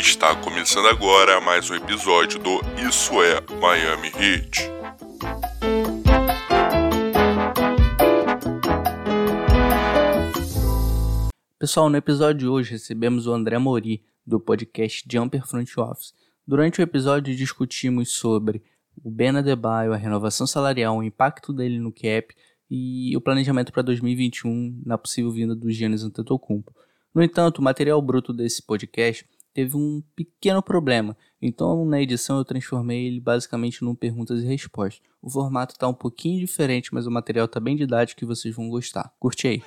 Está começando agora mais um episódio do Isso é Miami Heat. Pessoal, no episódio de hoje recebemos o André Mori, do podcast Jumper Front Office. Durante o episódio discutimos sobre o Ben Adebayo, a renovação salarial, o impacto dele no cap e o planejamento para 2021 na possível vinda do Giannis Antetokounmpo. No entanto, o material bruto desse podcast teve um pequeno problema, então na edição eu transformei ele basicamente num perguntas e respostas. O formato está um pouquinho diferente, mas o material está bem didático e vocês vão gostar. Curte aí.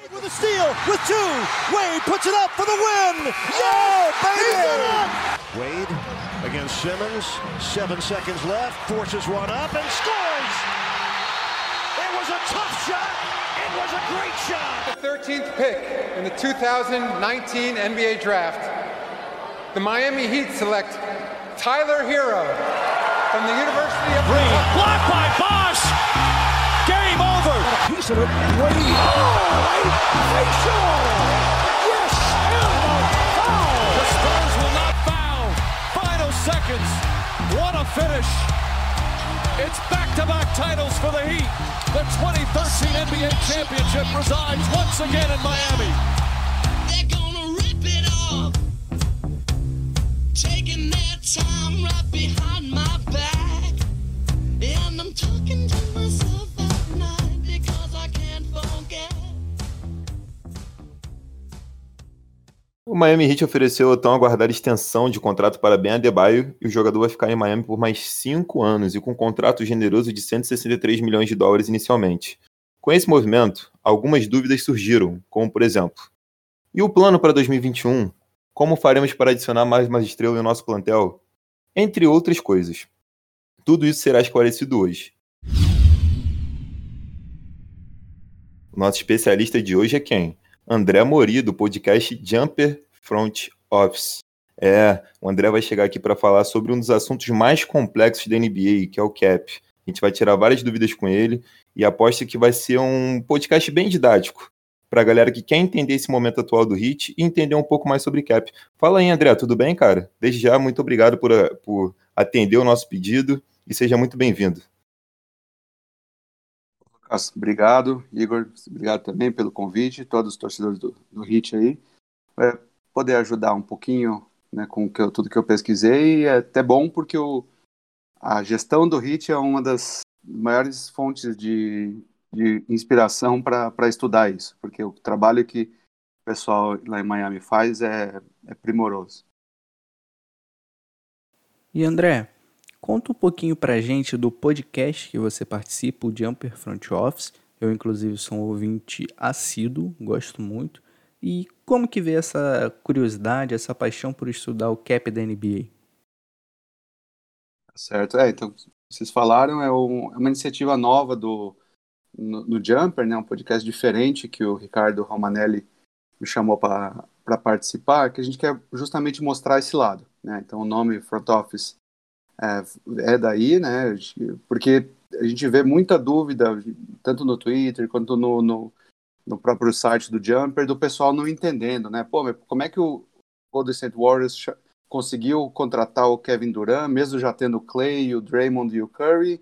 Wade against Simmons, seven seconds left, forces one up and scores! It was a tough shot! was a great shot. The 13th pick in the 2019 NBA Draft, the Miami Heat select Tyler Hero from the University of Green. Blocked by Bosch. Game over. A piece of it. Wade. Oh, facial. Yes, and foul. The Spurs will not foul. Final seconds. What a finish. It's back-to-back titles for the Heat. The 2013 NBA championship resides once again in Miami. O Miami Heat ofereceu a tão aguardada extensão de contrato para Ben Adebayo e o jogador vai ficar em Miami por mais cinco anos e com um contrato generoso de 163 milhões de dólares inicialmente. Com esse movimento, algumas dúvidas surgiram, como por exemplo: e o plano para 2021? Como faremos para adicionar mais uma estrela no nosso plantel? Entre outras coisas. Tudo isso será esclarecido hoje. O nosso especialista de hoje é quem? André Mori, do podcast Jumper Front Office. É, o André vai chegar aqui para falar sobre um dos assuntos mais complexos da NBA, que é o cap. A gente vai tirar várias dúvidas com ele e aposto que vai ser um podcast bem didático para a galera que quer entender esse momento atual do Hit e entender um pouco mais sobre cap. Fala aí, André, tudo bem, cara? Desde já, muito obrigado por, por atender o nosso pedido e seja muito bem-vindo. Obrigado, Igor. Obrigado também pelo convite, todos os torcedores do, do HIT aí. É, poder ajudar um pouquinho né, com que eu, tudo que eu pesquisei é até bom porque o, a gestão do HIT é uma das maiores fontes de, de inspiração para estudar isso, porque o trabalho que o pessoal lá em Miami faz é, é primoroso. E André, Conta um pouquinho pra gente do podcast que você participa, o Jumper Front Office. Eu, inclusive, sou um ouvinte assíduo, gosto muito. E como que vê essa curiosidade, essa paixão por estudar o cap da NBA? Certo, é, então, vocês falaram, é, um, é uma iniciativa nova do, no, no, Jumper, né, um podcast diferente que o Ricardo Romanelli me chamou para participar, que a gente quer justamente mostrar esse lado. Né? Então, o nome Front Office é, é daí, né? Porque a gente vê muita dúvida, tanto no Twitter quanto no, no, no, próprio site do Jumper, do pessoal não entendendo, né? Pô, como é que o Golden State Warriors conseguiu contratar o Kevin Durant, mesmo já tendo o Clay, o Draymond e o Curry,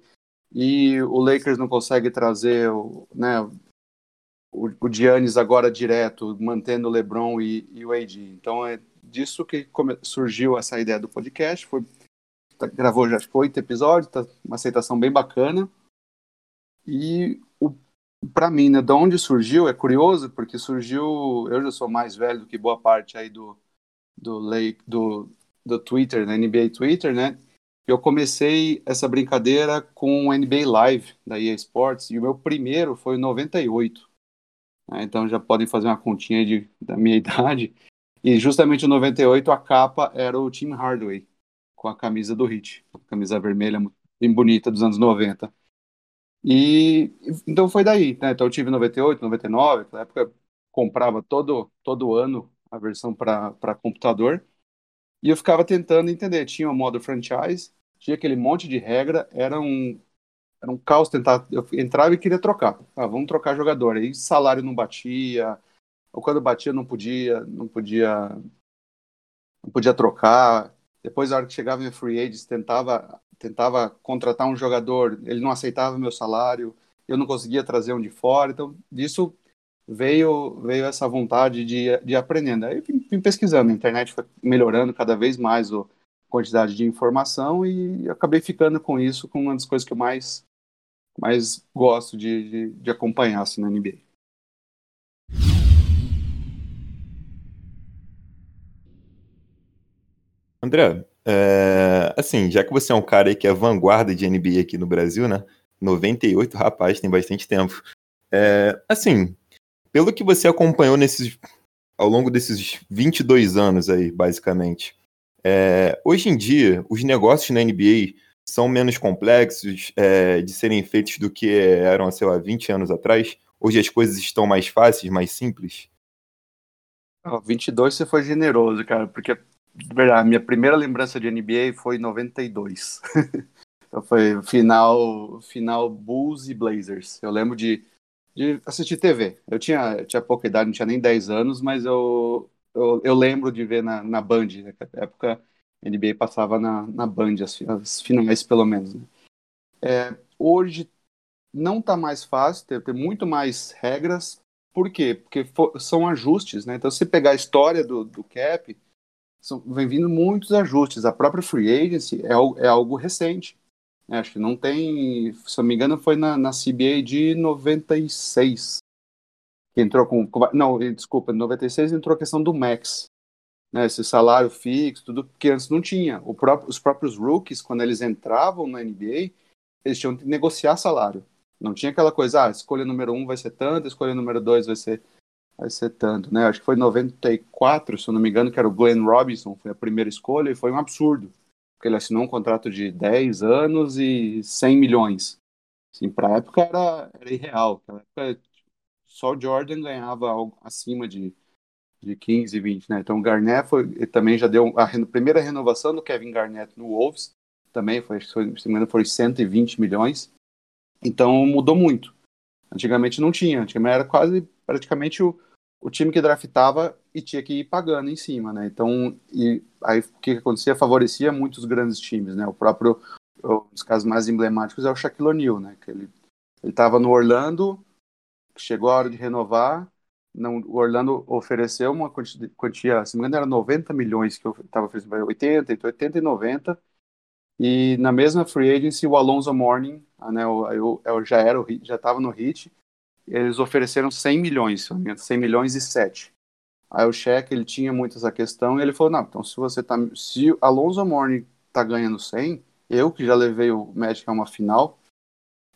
e o Lakers não consegue trazer o, né, o, o Giannis agora direto, mantendo o LeBron e, e o AD. Então é disso que surgiu essa ideia do podcast, foi tá, gravou já oito episódios, tá uma aceitação bem bacana. E para mim, né, de onde surgiu, é curioso, porque surgiu, eu já sou mais velho do que boa parte aí do do Lake, do, do Twitter, da NBA Twitter, né? Eu comecei essa brincadeira com o NBA Live da EA Sports e o meu primeiro foi em 98. Né? Então já podem fazer uma continha de, da minha idade. E justamente em 98 a capa era o Tim Hardaway com a camisa do Hit, a camisa vermelha bem bonita dos anos 90. E então foi daí, né? Então eu tive 98, 99, na época comprava todo todo ano a versão para computador. E eu ficava tentando entender, tinha o modo franchise, tinha aquele monte de regra, era um era um caos tentar, eu entrava e queria trocar. Ah, vamos trocar jogador. Aí salário não batia, ou quando batia não podia, não podia não podia trocar. Depois, a hora que chegava em free agents, tentava, tentava contratar um jogador, ele não aceitava meu salário, eu não conseguia trazer um de fora. Então, disso veio veio essa vontade de, de aprendendo. Aí vim, vim pesquisando, a internet foi melhorando cada vez mais a quantidade de informação e acabei ficando com isso como uma das coisas que eu mais, mais gosto de, de, de acompanhar assim, na NBA. André, é, assim, já que você é um cara que é vanguarda de NBA aqui no Brasil, né? 98, rapaz, tem bastante tempo. É, assim, pelo que você acompanhou nesses, ao longo desses 22 anos aí, basicamente, é, hoje em dia, os negócios na NBA são menos complexos é, de serem feitos do que eram, sei lá, 20 anos atrás? Hoje as coisas estão mais fáceis, mais simples? Oh, 22 você foi generoso, cara, porque verdade, minha primeira lembrança de NBA foi em 92. então foi final, final Bulls e Blazers. Eu lembro de, de assistir TV. Eu tinha, eu tinha pouca idade, não tinha nem 10 anos, mas eu, eu, eu lembro de ver na, na Band. Né? Na época a NBA passava na, na Band, as, as finais pelo menos. Né? É, hoje não está mais fácil, tem, tem muito mais regras. Por quê? Porque for, são ajustes, né? Então, se pegar a história do, do cap, são, vem vindo muitos ajustes. A própria free agency é, é algo recente. Né? Acho que não tem, se não me engano, foi na, na CBA de 96 que entrou com, não, desculpa, em 96 entrou a questão do max, né? Esse salário fixo, tudo que antes não tinha. Próprio, os próprios rookies, quando eles entravam na NBA, eles tinham que negociar salário. Não tinha aquela coisa, ah, escolha número um vai ser tanto, escolha número dois vai ser vai ser tanto, né? Acho que foi em 94, se eu não me engano, que era o Glenn Robinson, foi a primeira escolha e foi um absurdo, porque ele assinou um contrato de 10 anos e 100 milhões. Assim, para a época era, era irreal. Na época, só o Jordan ganhava algo acima de, de 15, 20, né? Então o Garnett foi, também já deu a primeira renovação do Kevin Garnett no Wolves, também foi, se não foi 120 milhões. Então mudou muito. Antigamente não tinha, antigamente era quase praticamente o, o time que draftava e tinha que ir pagando em cima, né? Então, e aí o que acontecia? Favorecia muitos grandes times, né? O próprio, um dos casos mais emblemáticos é o Shaquille O'Neal, né? Que ele estava no Orlando, chegou a hora de renovar, não, o Orlando ofereceu uma quantia, quantia, se não me engano era 90 milhões que eu estava oferecendo, 80, 80 e 90, e na mesma free agency o Alonso Mourning, né, eu, eu, eu já era já estava no hit, eles ofereceram 100 milhões, 100 milhões e 7. Aí o cheque, ele tinha muito essa questão e ele falou, não, então se você tá, se Alonso Mourning tá ganhando 100, eu que já levei o Magic a uma final,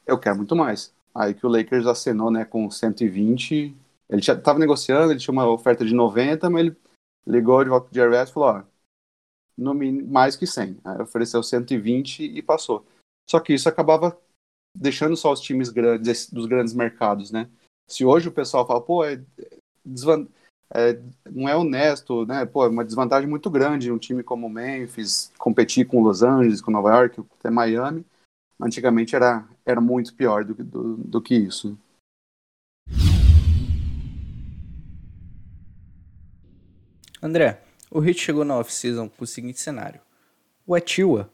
eu quero muito mais. Aí que o Lakers acenou, né, com 120, ele já tava negociando, ele tinha uma oferta de 90, mas ele ligou de volta pro e falou, ó, no mais que 100. Aí ofereceu 120 e passou. Só que isso acabava deixando só os times grandes, dos grandes mercados, né? Se hoje o pessoal fala, pô, é, desvan... é, não é honesto, né? Pô, é uma desvantagem muito grande um time como o Memphis competir com Los Angeles, com Nova York, até Miami. Antigamente era, era muito pior do, do, do que isso. André, o Heat chegou na off-season com o seguinte cenário. O Atiwa,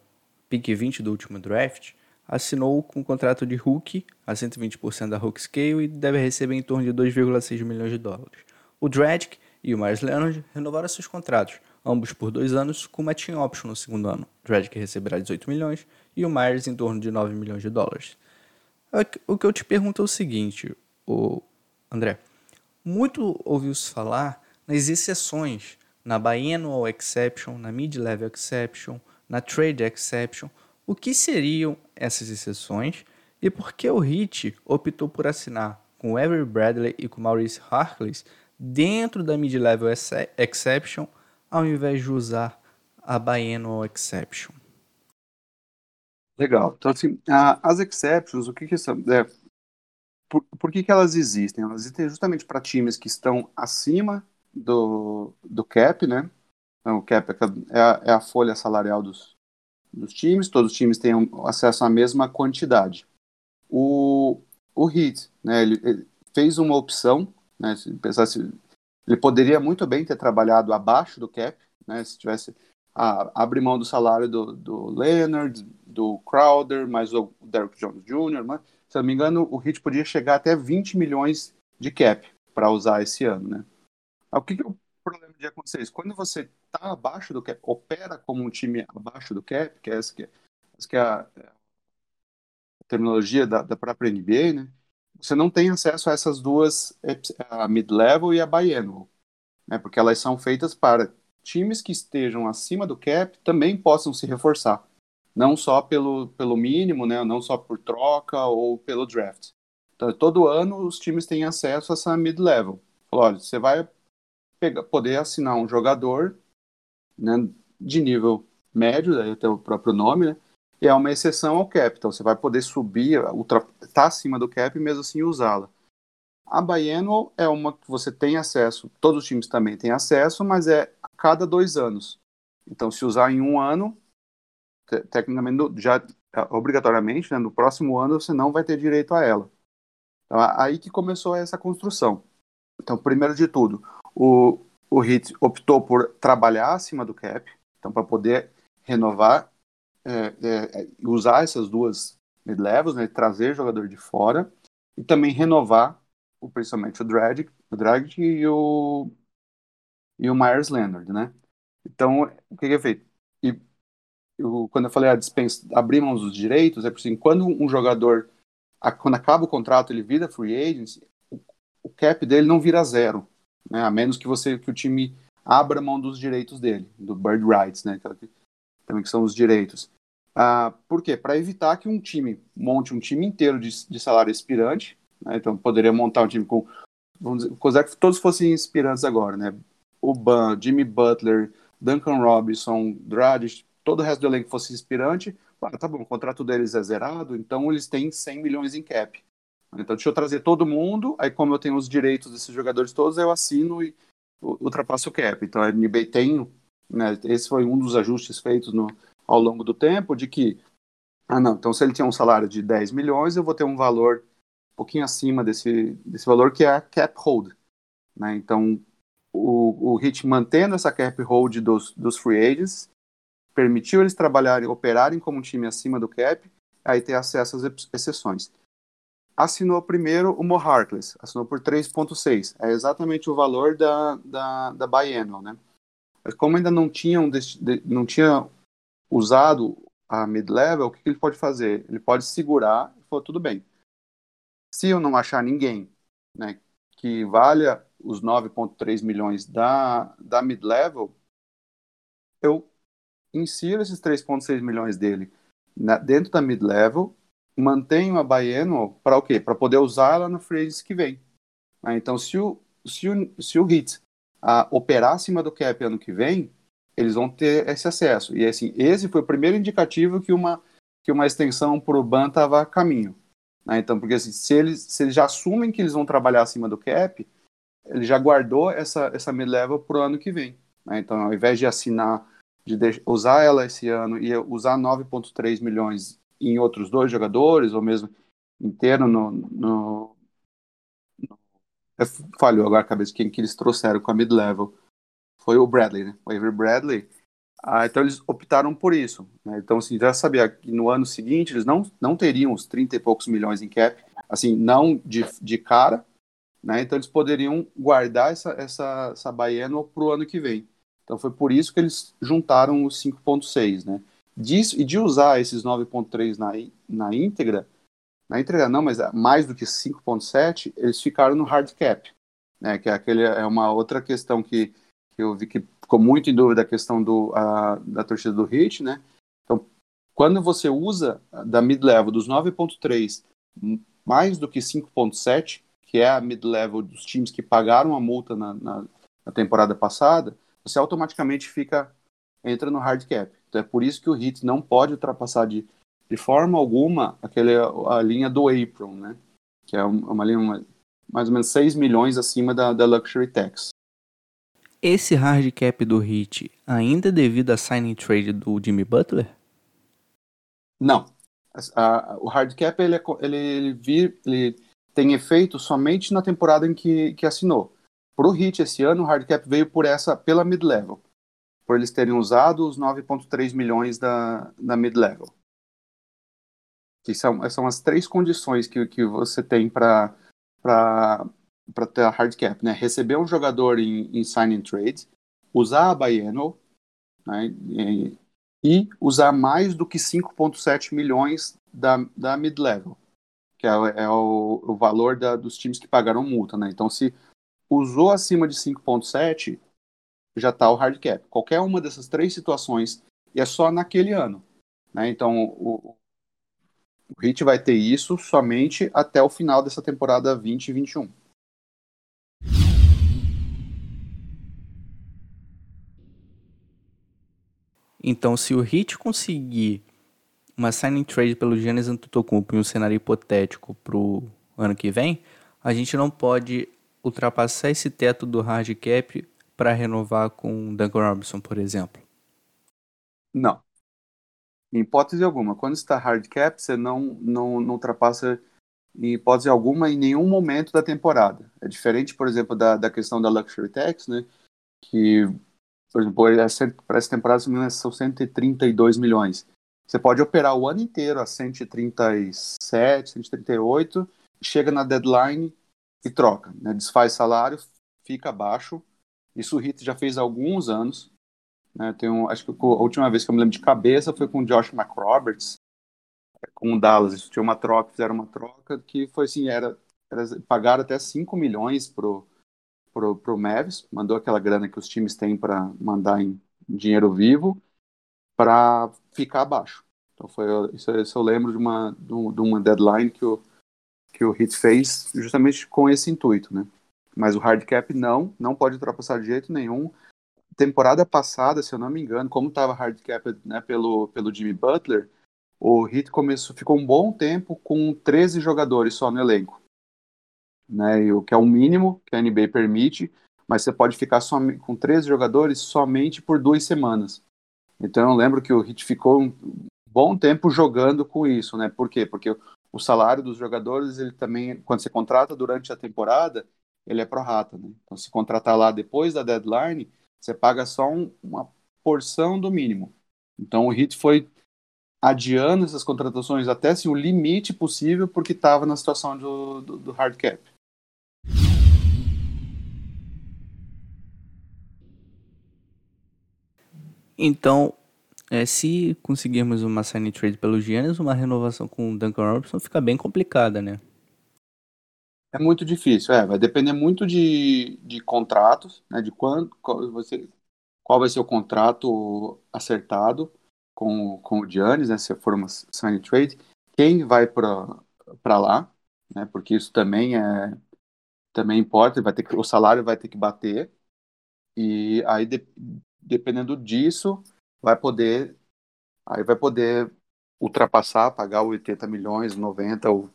pick 20 do último draft, assinou com um contrato de Hulk a 120% da Hulk Scale e deve receber em torno de 2,6 milhões de dólares. O Dragic e o Myers Leonard renovaram seus contratos, ambos por dois anos, com uma team option no segundo ano. O receberá 18 milhões e o Myers em torno de 9 milhões de dólares. O que eu te pergunto é o seguinte, o André. Muito ouviu-se falar nas exceções, na Biennial Exception, na Mid-Level Exception, na Trade Exception. O que seriam essas exceções e por que o Heat optou por assinar com Avery Bradley e com Maurice Harkless dentro da Mid-Level Exception ao invés de usar a Biennial Exception? Legal. Então, assim, as exceptions, o que, que são? É, por, por que, que elas existem? Elas existem justamente para times que estão acima do, do cap, né? Então, o cap é a, é a folha salarial dos, dos times, todos os times têm acesso à mesma quantidade. O, o Heat, né, ele, ele fez uma opção, né, se pensasse, ele poderia muito bem ter trabalhado abaixo do cap, né, se tivesse ah, abre mão do salário do, do Leonard, do Crowder, mais o Derrick Jones Jr., mas, se não me engano, o Heat podia chegar até 20 milhões de cap para usar esse ano, né? O que, que é o problema de acontecer isso? Quando você está abaixo do cap, opera como um time abaixo do cap, que é essa que é, essa que é a, é a, terminologia da, da própria NBA, né? Você não tem acesso a essas duas, a mid-level e a biennial, né? Porque elas são feitas para times que estejam acima do cap também possam se reforçar, não só pelo, pelo mínimo, né? Não só por troca ou pelo draft. Então, todo ano os times têm acesso a essa mid-level. Olha, você vai pegar, poder assinar um jogador né, de nível médio, daí até o próprio nome, né? E é uma exceção ao cap. Então você vai poder subir, estar tá acima do cap e mesmo assim usá-la. A biennial é uma que você tem acesso, todos os times também têm acesso, mas é a cada dois anos. Então, se usar em um ano, te tecnicamente, já obrigatoriamente, né, no próximo ano você não vai ter direito a ela. Então, aí que começou essa construção. Então, primeiro de tudo, o, o Heat optou por trabalhar acima do cap, então para poder renovar, é, é, usar essas duas mid-levels, né, trazer jogador de fora e também renovar o, principalmente o Dredd, o Dredd e o e o Myers Leonard, né? Então, o que, que é feito? E eu, quando eu falei a dispensa, abrir mãos dos direitos, é por assim, quando um jogador, a, quando acaba o contrato, ele vira free agent, o, o cap dele não vira zero né? A menos que você que o time abra mão dos direitos dele, do bird rights, né? Também que são os direitos. Ah, por quê? Para evitar que um time monte um time inteiro de, de salário expirante, né? então poderia montar um time com, vamos dizer, que todos fossem inspirantes agora, né? O Ban, Jimmy Butler, Duncan Robinson, Dragic, todo o resto do elenco fosse inspirante, ah, tá bom, o contrato deles é zerado, então eles têm 100 milhões em cap. Então, deixa eu trazer todo mundo, aí como eu tenho os direitos desses jogadores todos, eu assino e ultrapasso o cap. Então, a NBA tem, né, esse foi um dos ajustes feitos no, ao longo do tempo, de que, ah não, então se ele tinha um salário de 10 milhões, eu vou ter um valor um pouquinho acima desse, desse valor, que é a cap hold. Né? Então, o, o Hit mantendo essa cap hold dos, dos free agents, permitiu eles trabalharem, operarem como um time acima do cap, aí ter acesso às exceções assinou primeiro o Mo Harkless, assinou por 3,6. É exatamente o valor da, da, da biennial, né? Como ainda não tinham não tinha usado a mid-level, o que, ele pode fazer? Ele pode segurar e falar, tudo bem. Se eu não achar ninguém né, que valha os 9,3 milhões da, da mid-level, eu insiro esses 3,6 milhões dele na, dentro da mid-level mantenho a Biennial para o quê? Para poder usar ela no free que vem. Ah, então, se o, se o, se o HIT ah, operar acima do cap ano que vem, eles vão ter esse acesso. E assim, esse foi o primeiro indicativo que uma, que uma extensão para o BAN estava a caminho. Ah, então, porque assim, se, eles, se eles já assumem que eles vão trabalhar acima do cap, ele já guardou essa, essa mid-level para o ano que vem. Né? Então, ao invés de assinar, de usar ela esse ano e usar 9,3 milhões em outros dois jogadores, ou mesmo inteiro no, no falhou agora a cabeça quem que eles trouxeram com a mid-level. Foi o Bradley, né? O Avery Bradley. Ah, então eles optaram por isso. Né? Então, assim, já sabia que no ano seguinte eles não, não teriam os 30 e poucos milhões em cap, assim, não de, de cara, né? Então eles poderiam guardar essa, essa, essa Baiano para o ano que vem. Então foi por isso que eles juntaram os 5.6, né? disso e de usar esses 9.3 na, na íntegra, na íntegra não, mas mais do que 5.7, eles ficaram no hard cap, né, que é, aquele, é uma outra questão que, que eu vi que ficou muito em dúvida a questão do, a, da torcida do Hit, né, então quando você usa da mid-level dos 9.3 mais do que 5.7, que é a mid-level dos times que pagaram a multa na, na, na temporada passada, você automaticamente fica entra no hard cap. Então é por isso que o Heat não pode ultrapassar de, de forma alguma aquele, a linha do apron, né? Que é uma linha uma, mais ou menos 6 milhões acima da, da Luxury Tax. Esse hard cap do Heat ainda é devido à signing trade do Jimmy Butler? Não. A, a, o hard cap ele, é, ele, ele, vir, ele tem efeito somente na temporada em que, que assinou. Para o Heat esse ano, o hard cap veio por essa pela mid-level. por eles terem usado os 9,3 milhões da, da mid-level. Que são, são as três condições que, que você tem para ter a hard cap, né? Receber um jogador em, em signing trade, usar a biennial, né? E, e usar mais do que 5,7 milhões da, da mid-level, que é, é o, o, valor da, dos times que pagaram multa, né? Então, se usou acima de 5,7, já está o hard cap. Qualquer uma dessas três situações, e é só naquele ano. Né? Então, o, o Heat vai ter isso somente até o final dessa temporada 2021. Então, se o Heat conseguir uma signing trade pelo Giannis Antetokounmpo em um cenário hipotético para o ano que vem, a gente não pode ultrapassar esse teto do hard cap para renovar com Duncan Robinson, por exemplo? Não. Em hipótese alguma. Quando está hard cap, você não, não, não ultrapassa em hipótese alguma em nenhum momento da temporada. É diferente, por exemplo, da, da questão da Luxury Tax, né? Que, por exemplo, para essa temporada são 132 milhões. Você pode operar o ano inteiro a 137, 138, chega na deadline e troca. Né? Desfaz salário, fica abaixo isso o Heat já fez há alguns anos. Né? Tem um, acho que a última vez que eu me lembro de cabeça foi com o Josh McRoberts, com o Dallas. Tinha uma troca, fizeram uma troca que foi assim, era, era pagaram até 5 milhões pro, pro, pro Mavis, mandou aquela grana que os times têm para mandar em dinheiro vivo para ficar abaixo. Então foi isso, isso eu lembro de uma de uma deadline que o que o Heat fez justamente com esse intuito, né? Mas o hard cap não, não pode ultrapassar de jeito nenhum. Temporada passada, se eu não me engano, como estava hard cap né, pelo, pelo Jimmy Butler, o Heat começou, ficou um bom tempo com 13 jogadores só no elenco. Né, o que é o mínimo que a NBA permite, mas você pode ficar só, com 13 jogadores somente por duas semanas. Então eu lembro que o Heat ficou um bom tempo jogando com isso, né? Por quê? Porque o salário dos jogadores, ele também, quando você contrata durante a temporada, ele é pro rata, né? Então, se contratar lá depois da deadline, você paga só um, uma porção do mínimo. Então, o Heat foi adiando essas contratações até assim, o limite possível, porque estava na situação do, do, do, hard cap. Então, é, se conseguirmos uma sign trade pelo Giannis, uma renovação com o Duncan Robinson fica bem complicada, né? É muito difícil, é, vai depender muito de, de contratos, né, de quando, qual, você, qual vai ser o contrato acertado com, com o Giannis, né, se for uma sign trade, quem vai para lá, né, porque isso também é também importa, vai ter que, o salário vai ter que bater, e aí de, dependendo disso, vai poder aí vai poder ultrapassar, pagar 80 milhões, 90 ou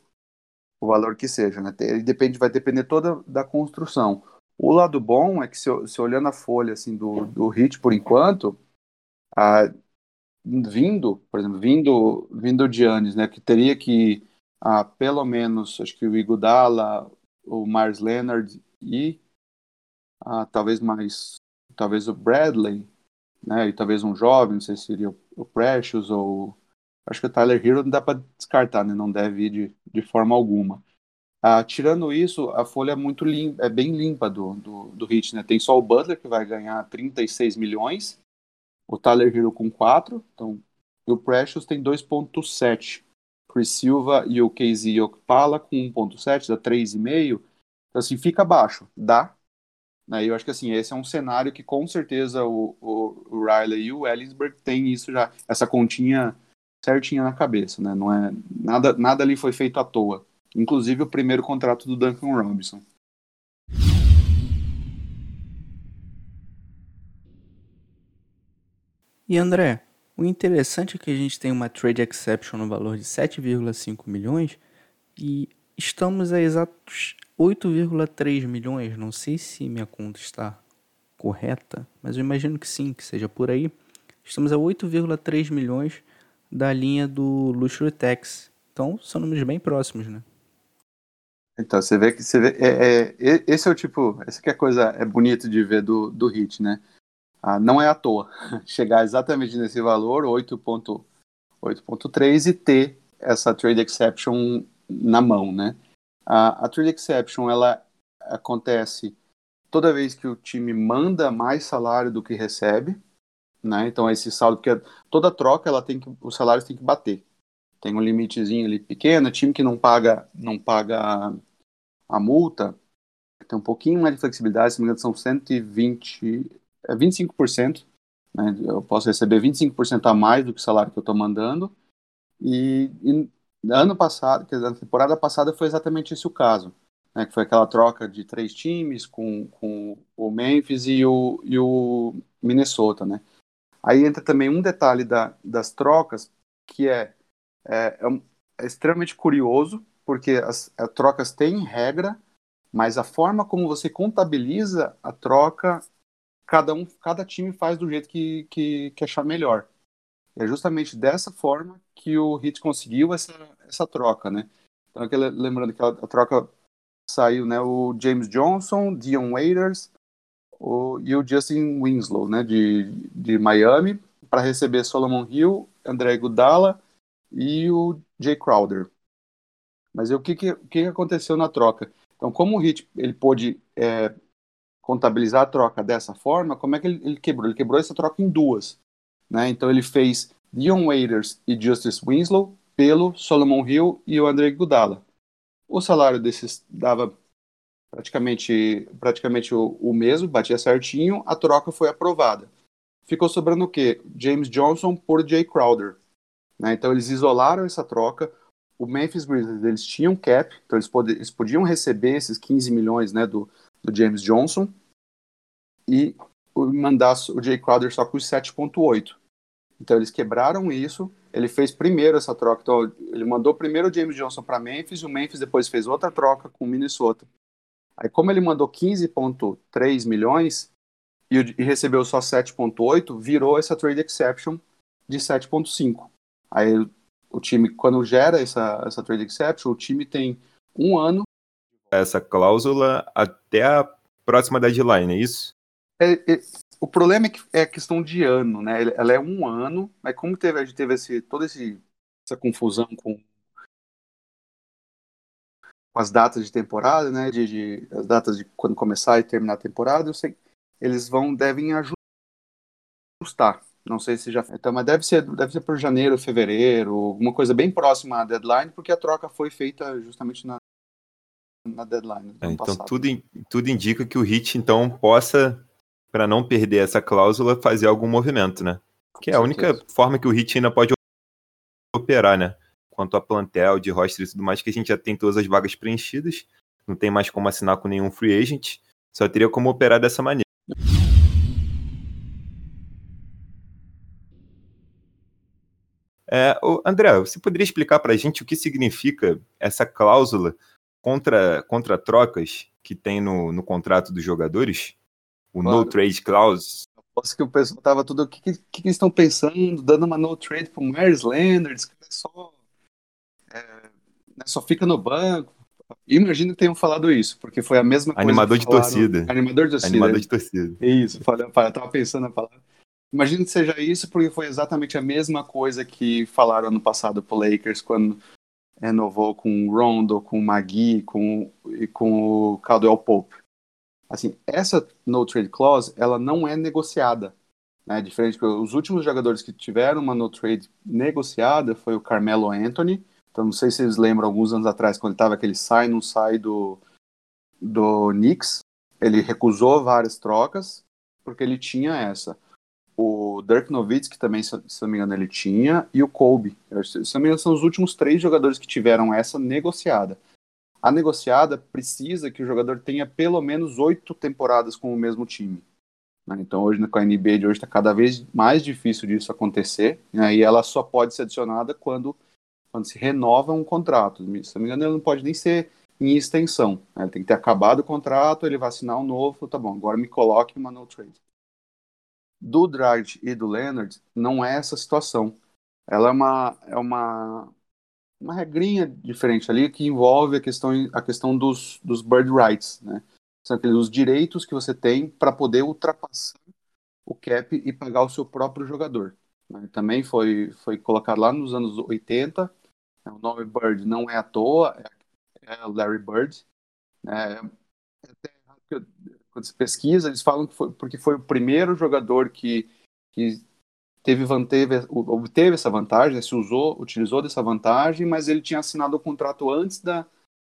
o valor que seja, né? Ele depende, vai depender toda da construção. O lado bom é que se, se olhando a folha assim do, do HIT por enquanto, a, vindo, por exemplo, vindo vindo de Giannis, né, que teria que a, pelo menos, acho que o Igudala, o Mars Leonard e a, talvez mais, talvez o Bradley, né, e talvez um jovem, não sei se seria o, o Precious ou Acho que o Tyler Hero não dá para descartar, né? Não deve ir de, de forma alguma. Ah, tirando isso, a folha é muito limpa, é bem limpa do, do, do Hit, né? Tem só o Butler que vai ganhar 36 milhões, o Tyler Hero com 4, então, e o Precious tem 2.7. Chris Silva e o Casey Okpala com 1.7, dá 3,5. Então, assim, fica baixo, dá. Né? Eu acho que, assim, esse é um cenário que, com certeza, o, o, o Riley e o Ellisberg têm isso já, essa continha certinha na cabeça, né? Não é nada, nada ali foi feito à toa. Inclusive o primeiro contrato do Duncan Robinson. E André, o interessante é que a gente tem uma trade exception no valor de 7,5 milhões e estamos a exatos 8,3 milhões. Não sei se minha conta está correta, mas eu imagino que sim, que seja por aí. Estamos a 8,3 milhões da linha do Luxury Tax. Então, são números bem próximos, né? Então, você vê que você vê, é, é, esse é o tipo, essa que é a coisa é bonito de ver do, do Hit, né? Ah, não é à toa chegar exatamente nesse valor, 8.3, e ter essa trade exception na mão, né? A, a trade exception, ela acontece toda vez que o time manda mais salário do que recebe, né? Então esse saldo, porque toda troca ela tem que, os salários tem que bater. Tem um limitezinho ali pequeno, time que não paga, não paga a multa, tem um pouquinho mais de flexibilidade, se me engano são 120, é 25%, né? Eu posso receber 25% a mais do que o salário que eu estou mandando. E, e ano passado, quer dizer, na temporada passada foi exatamente esse o caso, né? Que foi aquela troca de três times com, com o Memphis e o, e o Minnesota, né? Aí entra também um detalhe da, das trocas que é, é, é, é extremamente curioso, porque as, as trocas têm regra, mas a forma como você contabiliza a troca, cada um, cada time faz do jeito que, que, que achar melhor. É justamente dessa forma que o Heat conseguiu essa, essa troca, né? Então, lembrando que a, a, troca saiu, né? O James Johnson, Dion Waiters o, e o Justin Winslow, né? De, de Miami, para receber Solomon Hill, André Gudala e o Jay Crowder. Mas o que, que, que aconteceu na troca? Então, como o Heat ele pôde é, contabilizar a troca dessa forma, como é que ele, ele, quebrou? Ele quebrou essa troca em duas. Né? Então, ele fez Dion Waiters e Justice Winslow pelo Solomon Hill e o André Gudala. O salário desses dava praticamente, praticamente o, o mesmo, batia certinho, a troca foi aprovada. Ficou sobrando o quê? James Johnson por Jay Crowder. Né? Então eles isolaram essa troca, o Memphis Grizzlies eles tinham cap, então eles, pod eles podiam receber esses 15 milhões né, do, do James Johnson e mandar o Jay Crowder só com os 7.8. Então eles quebraram isso. Ele fez primeiro essa troca. Então ele mandou primeiro o James Johnson para Memphis, e o Memphis depois fez outra troca com o Minnesota. Aí como ele mandou 15.3 milhões e, e recebeu só 7.8, virou essa trade exception de 7.5. Aí o time, quando gera essa, essa trade exception, o time tem um ano. Essa cláusula até a próxima deadline, é isso? É, é, o problema é que é questão de ano, né? Ela é um ano, mas como teve, a gente teve esse, toda esse, essa confusão com, com as datas de temporada, né? De, de, as datas de quando começar e terminar a temporada, eu sei eles vão devem ajustar. Não sei se já. Então, mas deve ser, deve ser por janeiro, fevereiro, alguma coisa bem próxima à deadline, porque a troca foi feita justamente na, na deadline. É, então tudo, tudo indica que o Hit então possa, para não perder essa cláusula, fazer algum movimento, né? Que é a única forma que o Hit ainda pode operar, né? Quanto a plantel de roster e tudo mais, que a gente já tem todas as vagas preenchidas, não tem mais como assinar com nenhum free agent, só teria como operar dessa maneira. É, André, você poderia explicar para a gente o que significa essa cláusula contra, contra trocas que tem no, no contrato dos jogadores? O claro. no trade clause? Aposto que o pessoal tava tudo. O que, que, que eles estão pensando? Dando uma no trade pro Myers Leonard? É só. É, né, só fica no banco. Imagino que tenham falado isso, porque foi a mesma coisa. Animador de torcida. Animador de torcida. Animador de torcida. Isso, eu tava pensando na palavra. Imagino que seja isso, porque foi exatamente a mesma coisa que falaram ano passado pro Lakers quando renovou com o Rondo, com o Magui, com, e com o Caldwell Pope. Assim, essa no trade clause, ela não é negociada. Né? Diferente os últimos jogadores que tiveram uma no trade negociada foi o Carmelo Anthony. Então, não sei se vocês lembram, alguns anos atrás, quando ele tava aquele sai, não sai do, do Knicks, ele recusou várias trocas, porque ele tinha essa o Dirk Nowitzki também, se não me engano, ele tinha, e o Kobe. Se não me engano, são os últimos três jogadores que tiveram essa negociada. A negociada precisa que o jogador tenha pelo menos oito temporadas com o mesmo time. Né? Então, hoje, com a NBA de hoje, está cada vez mais difícil disso acontecer, né? e ela só pode ser adicionada quando, quando se renova um contrato. Se não me engano, ele não pode nem ser em extensão. Né? Ele tem que ter acabado o contrato, ele vai assinar um novo, tá bom, agora me coloque uma no trade do Dragic e do Leonard não é essa situação. Ela é uma, é uma, uma regrinha diferente ali que envolve a questão, a questão dos, dos bird rights, né? São aqueles os direitos que você tem para poder ultrapassar o cap e pagar o seu próprio jogador. Né? Também foi, foi colocado lá nos anos 80. Né? O nome Bird não é à toa, é, é Larry Bird. Né? É quando se pesquisa, eles falam que foi porque foi o primeiro jogador que, que teve, teve, obteve essa vantagem, se usou, utilizou dessa vantagem, mas ele tinha assinado o contrato antes da,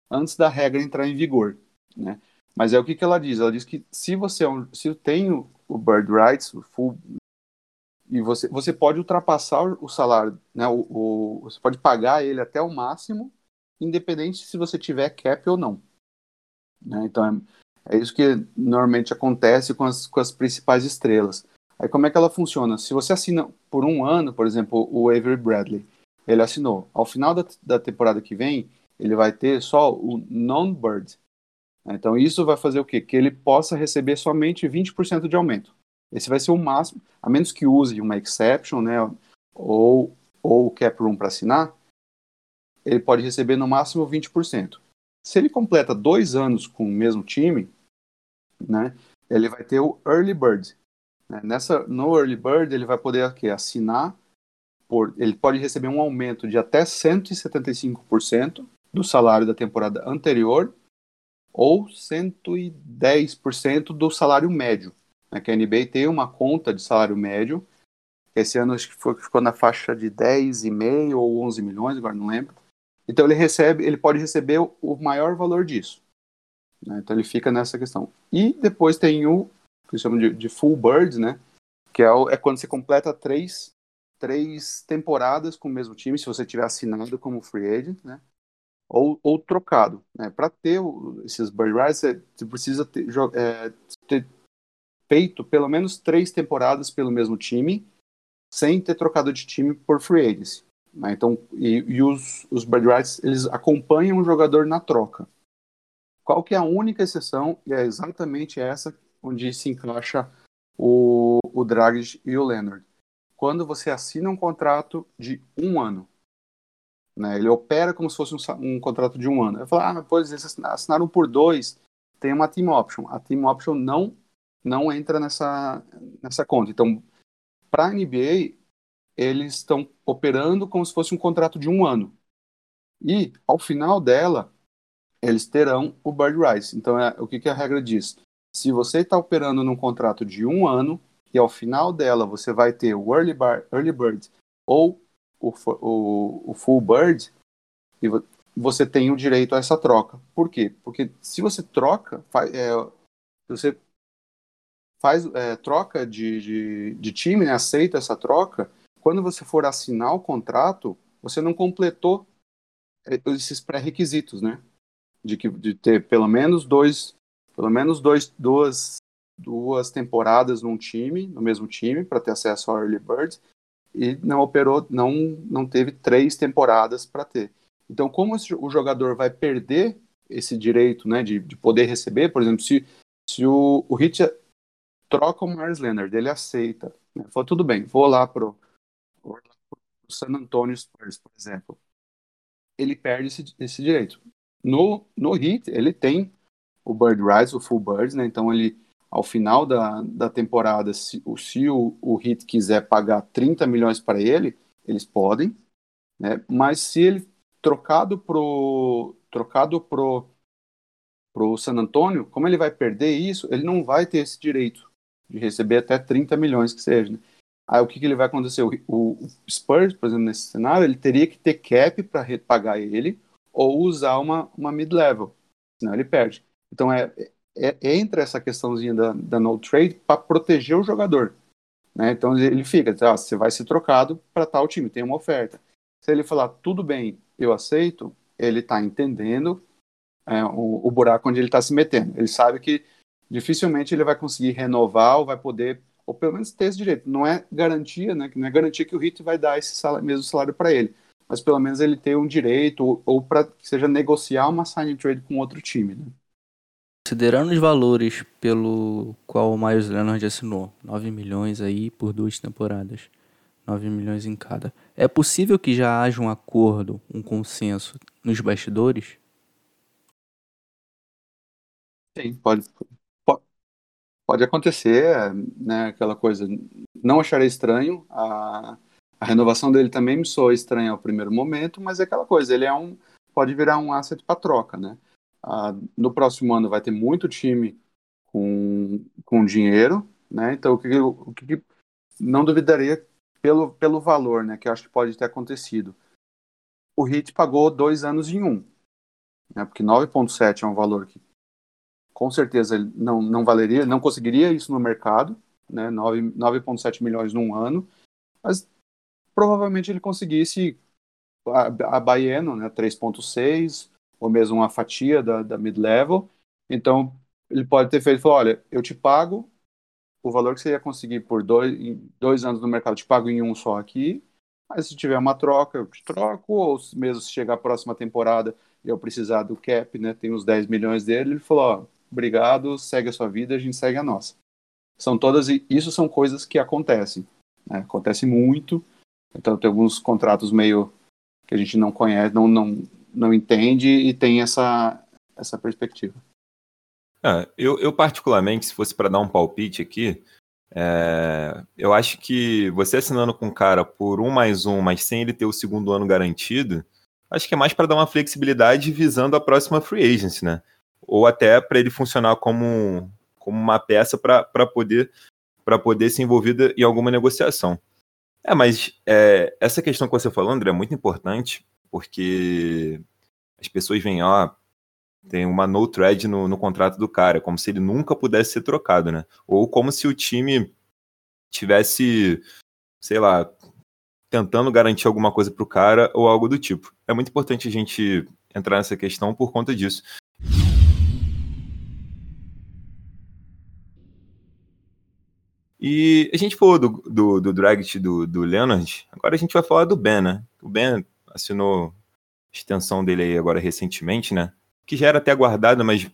antes da regra entrar em vigor. Né? Mas é o que, que ela diz? Ela diz que se você é um, se tem o bird rights, o full, e você, você pode ultrapassar o salário, né? O, o, você pode pagar ele até o máximo, independente se você tiver cap ou não. Né? Então é, é isso que normalmente acontece com as, com as principais estrelas. Aí como é que ela funciona? Se você assina por um ano, por exemplo, o Avery Bradley, ele assinou. Ao final da, da temporada que vem, ele vai ter só o non-bird, então isso vai fazer o quê? Que ele possa receber somente 20% de aumento. Esse vai ser o máximo, a menos que use uma exception, né, ou, ou cap room para assinar, ele pode receber no máximo 20%. Se ele completa dois anos com o mesmo time, né, ele vai ter o early bird. Né? Nessa, no early bird ele vai poder aqui, assinar, por, ele pode receber um aumento de até 175% do salário da temporada anterior ou 110% do salário médio. Né, que a NBA tem uma conta de salário médio, esse ano acho que foi, ficou na faixa de 10,5 ou 11 milhões, agora não lembro. Então ele recebe, ele pode receber o, maior valor disso. Né, então ele fica nessa questão. E depois tem o que chamam de, de full birds, né? Que é, o, é quando você completa três, três temporadas com o mesmo time, se você tiver assinado como free agent, né? ou, ou trocado. Né? Para ter o, esses bird rights, você precisa ter, é, ter, feito pelo menos três temporadas pelo mesmo time, sem ter trocado de time por free agency. Né? Então, e, e os, os bird rights eles acompanham o jogador na troca. Qual que é a única exceção? E é exatamente essa onde se encaixa o, o Dragic e o Leonard. Quando você assina um contrato de um ano, né? Ele opera como se fosse um, um contrato de um ano. Eu falo, ah, pois eles assinaram por dois, tem uma team option. A team option não não entra nessa nessa conta. Então, para a NBA, eles estão operando como se fosse um contrato de um ano. E ao final dela, eles terão o bird rights. Então, é, o que, que a regra diz? Se você está operando num contrato de um ano e ao final dela você vai ter o early, bar, early bird ou o, o, o full bird e você tem o direito a essa troca. Por quê? Porque se você troca, é, você faz é, troca de, de, de time, né, aceita essa troca, quando você for assinar o contrato, você não completou é, esses pré-requisitos, né? De, que, de ter pelo menos dois, pelo menos dois, duas, duas temporadas num time, no mesmo time, para ter acesso ao Early Birds, e não operou, não, não teve três temporadas para ter. Então, como o jogador vai perder esse direito né, de, de poder receber, por exemplo, se, se o, o Hit troca o Mars Leonard, ele aceita, né, fala, tudo bem, vou lá pro, o San Antonio Spurs, por exemplo, ele perde esse, esse direito. No, no Hit, ele tem o Bird Rise, o Full Birds, né, então ele ao final da, da temporada, se, se o, o Hit quiser pagar 30 milhões para ele, eles podem, né? mas se ele trocado pro trocado pro pro San Antonio, como ele vai perder isso, ele não vai ter esse direito de receber até 30 milhões que seja. Né? Aí o que, que ele vai acontecer? O, o, Spurs, por exemplo, nesse cenário, ele teria que ter cap para repagar ele ou usar uma, uma mid-level, senão ele perde. Então é, é, entra essa questãozinha da, da no trade para proteger o jogador. Né? Então ele fica, ah, você vai ser trocado para tal time, tem uma oferta. Se ele falar, tudo bem, eu aceito, ele está entendendo é, o, o, buraco onde ele está se metendo. Ele sabe que dificilmente ele vai conseguir renovar ou vai poder, ou pelo menos ter esse direito. Não é garantia, né? Não é garantia que o Hit vai dar esse salário, mesmo salário para ele. Mas pelo menos ele ter um direito, ou, ou para que seja negociar uma sign trade com outro time. Né? Considerando os valores pelo qual o Miles Leonard assinou, 9 milhões aí por duas temporadas, 9 milhões em cada. É possível que já haja um acordo, um consenso nos bastidores? Sim, pode, pode, acontecer, né? Aquela coisa. Não acharei estranho. A, a renovação dele também me soa estranha ao primeiro momento, mas é aquela coisa. Ele é um. Pode virar um asset para troca, né? Ah, no próximo ano vai ter muito time com, com dinheiro, né? Então, o que, o que não duvidaria pelo, pelo valor, né? Que eu acho que pode ter acontecido. O Hit pagou dois anos em um, né? Porque 9,7 é um valor que com certeza não, não valeria, não conseguiria isso no mercado, né? 9,7 milhões num ano, mas provavelmente ele conseguisse a, a Baiano, né? 3,6 ou mesmo uma fatia da, da mid-level. Então, ele pode ter feito, falou, olha, eu te pago o valor que você ia conseguir por dois, dois anos no mercado, eu te pago em um só aqui, mas se tiver uma troca, eu te troco, ou mesmo se chegar a próxima temporada e eu precisar do cap, né, tem os 10 milhões dele, ele falou, ó, obrigado, segue a sua vida, a gente segue a nossa. São todas, isso são coisas que acontecem, né, acontece muito, então tem alguns contratos meio que a gente não conhece, não, não, não entende e tem essa, essa perspectiva. É, eu, eu, particularmente, se fosse para dar um palpite aqui, é, eu acho que você assinando com o cara por um mais um, mas sem ele ter o segundo ano garantido, acho que é mais para dar uma flexibilidade visando a próxima free agency, né? Ou até para ele funcionar como, como uma peça para poder, poder ser envolvida em alguma negociação. É, mas é, essa questão que você falou, André, é muito importante, porque as pessoas veem, ó, tem uma no thread no, no contrato do cara, como se ele nunca pudesse ser trocado, né? Ou como se o time tivesse, sei lá, tentando garantir alguma coisa pro cara ou algo do tipo. É muito importante a gente entrar nessa questão por conta disso. E a gente falou do, do, do do, do Leonard, agora a gente vai falar do Ben, né? O Ben assinou extensão dele aí agora recentemente, né? Que já era até aguardada, mas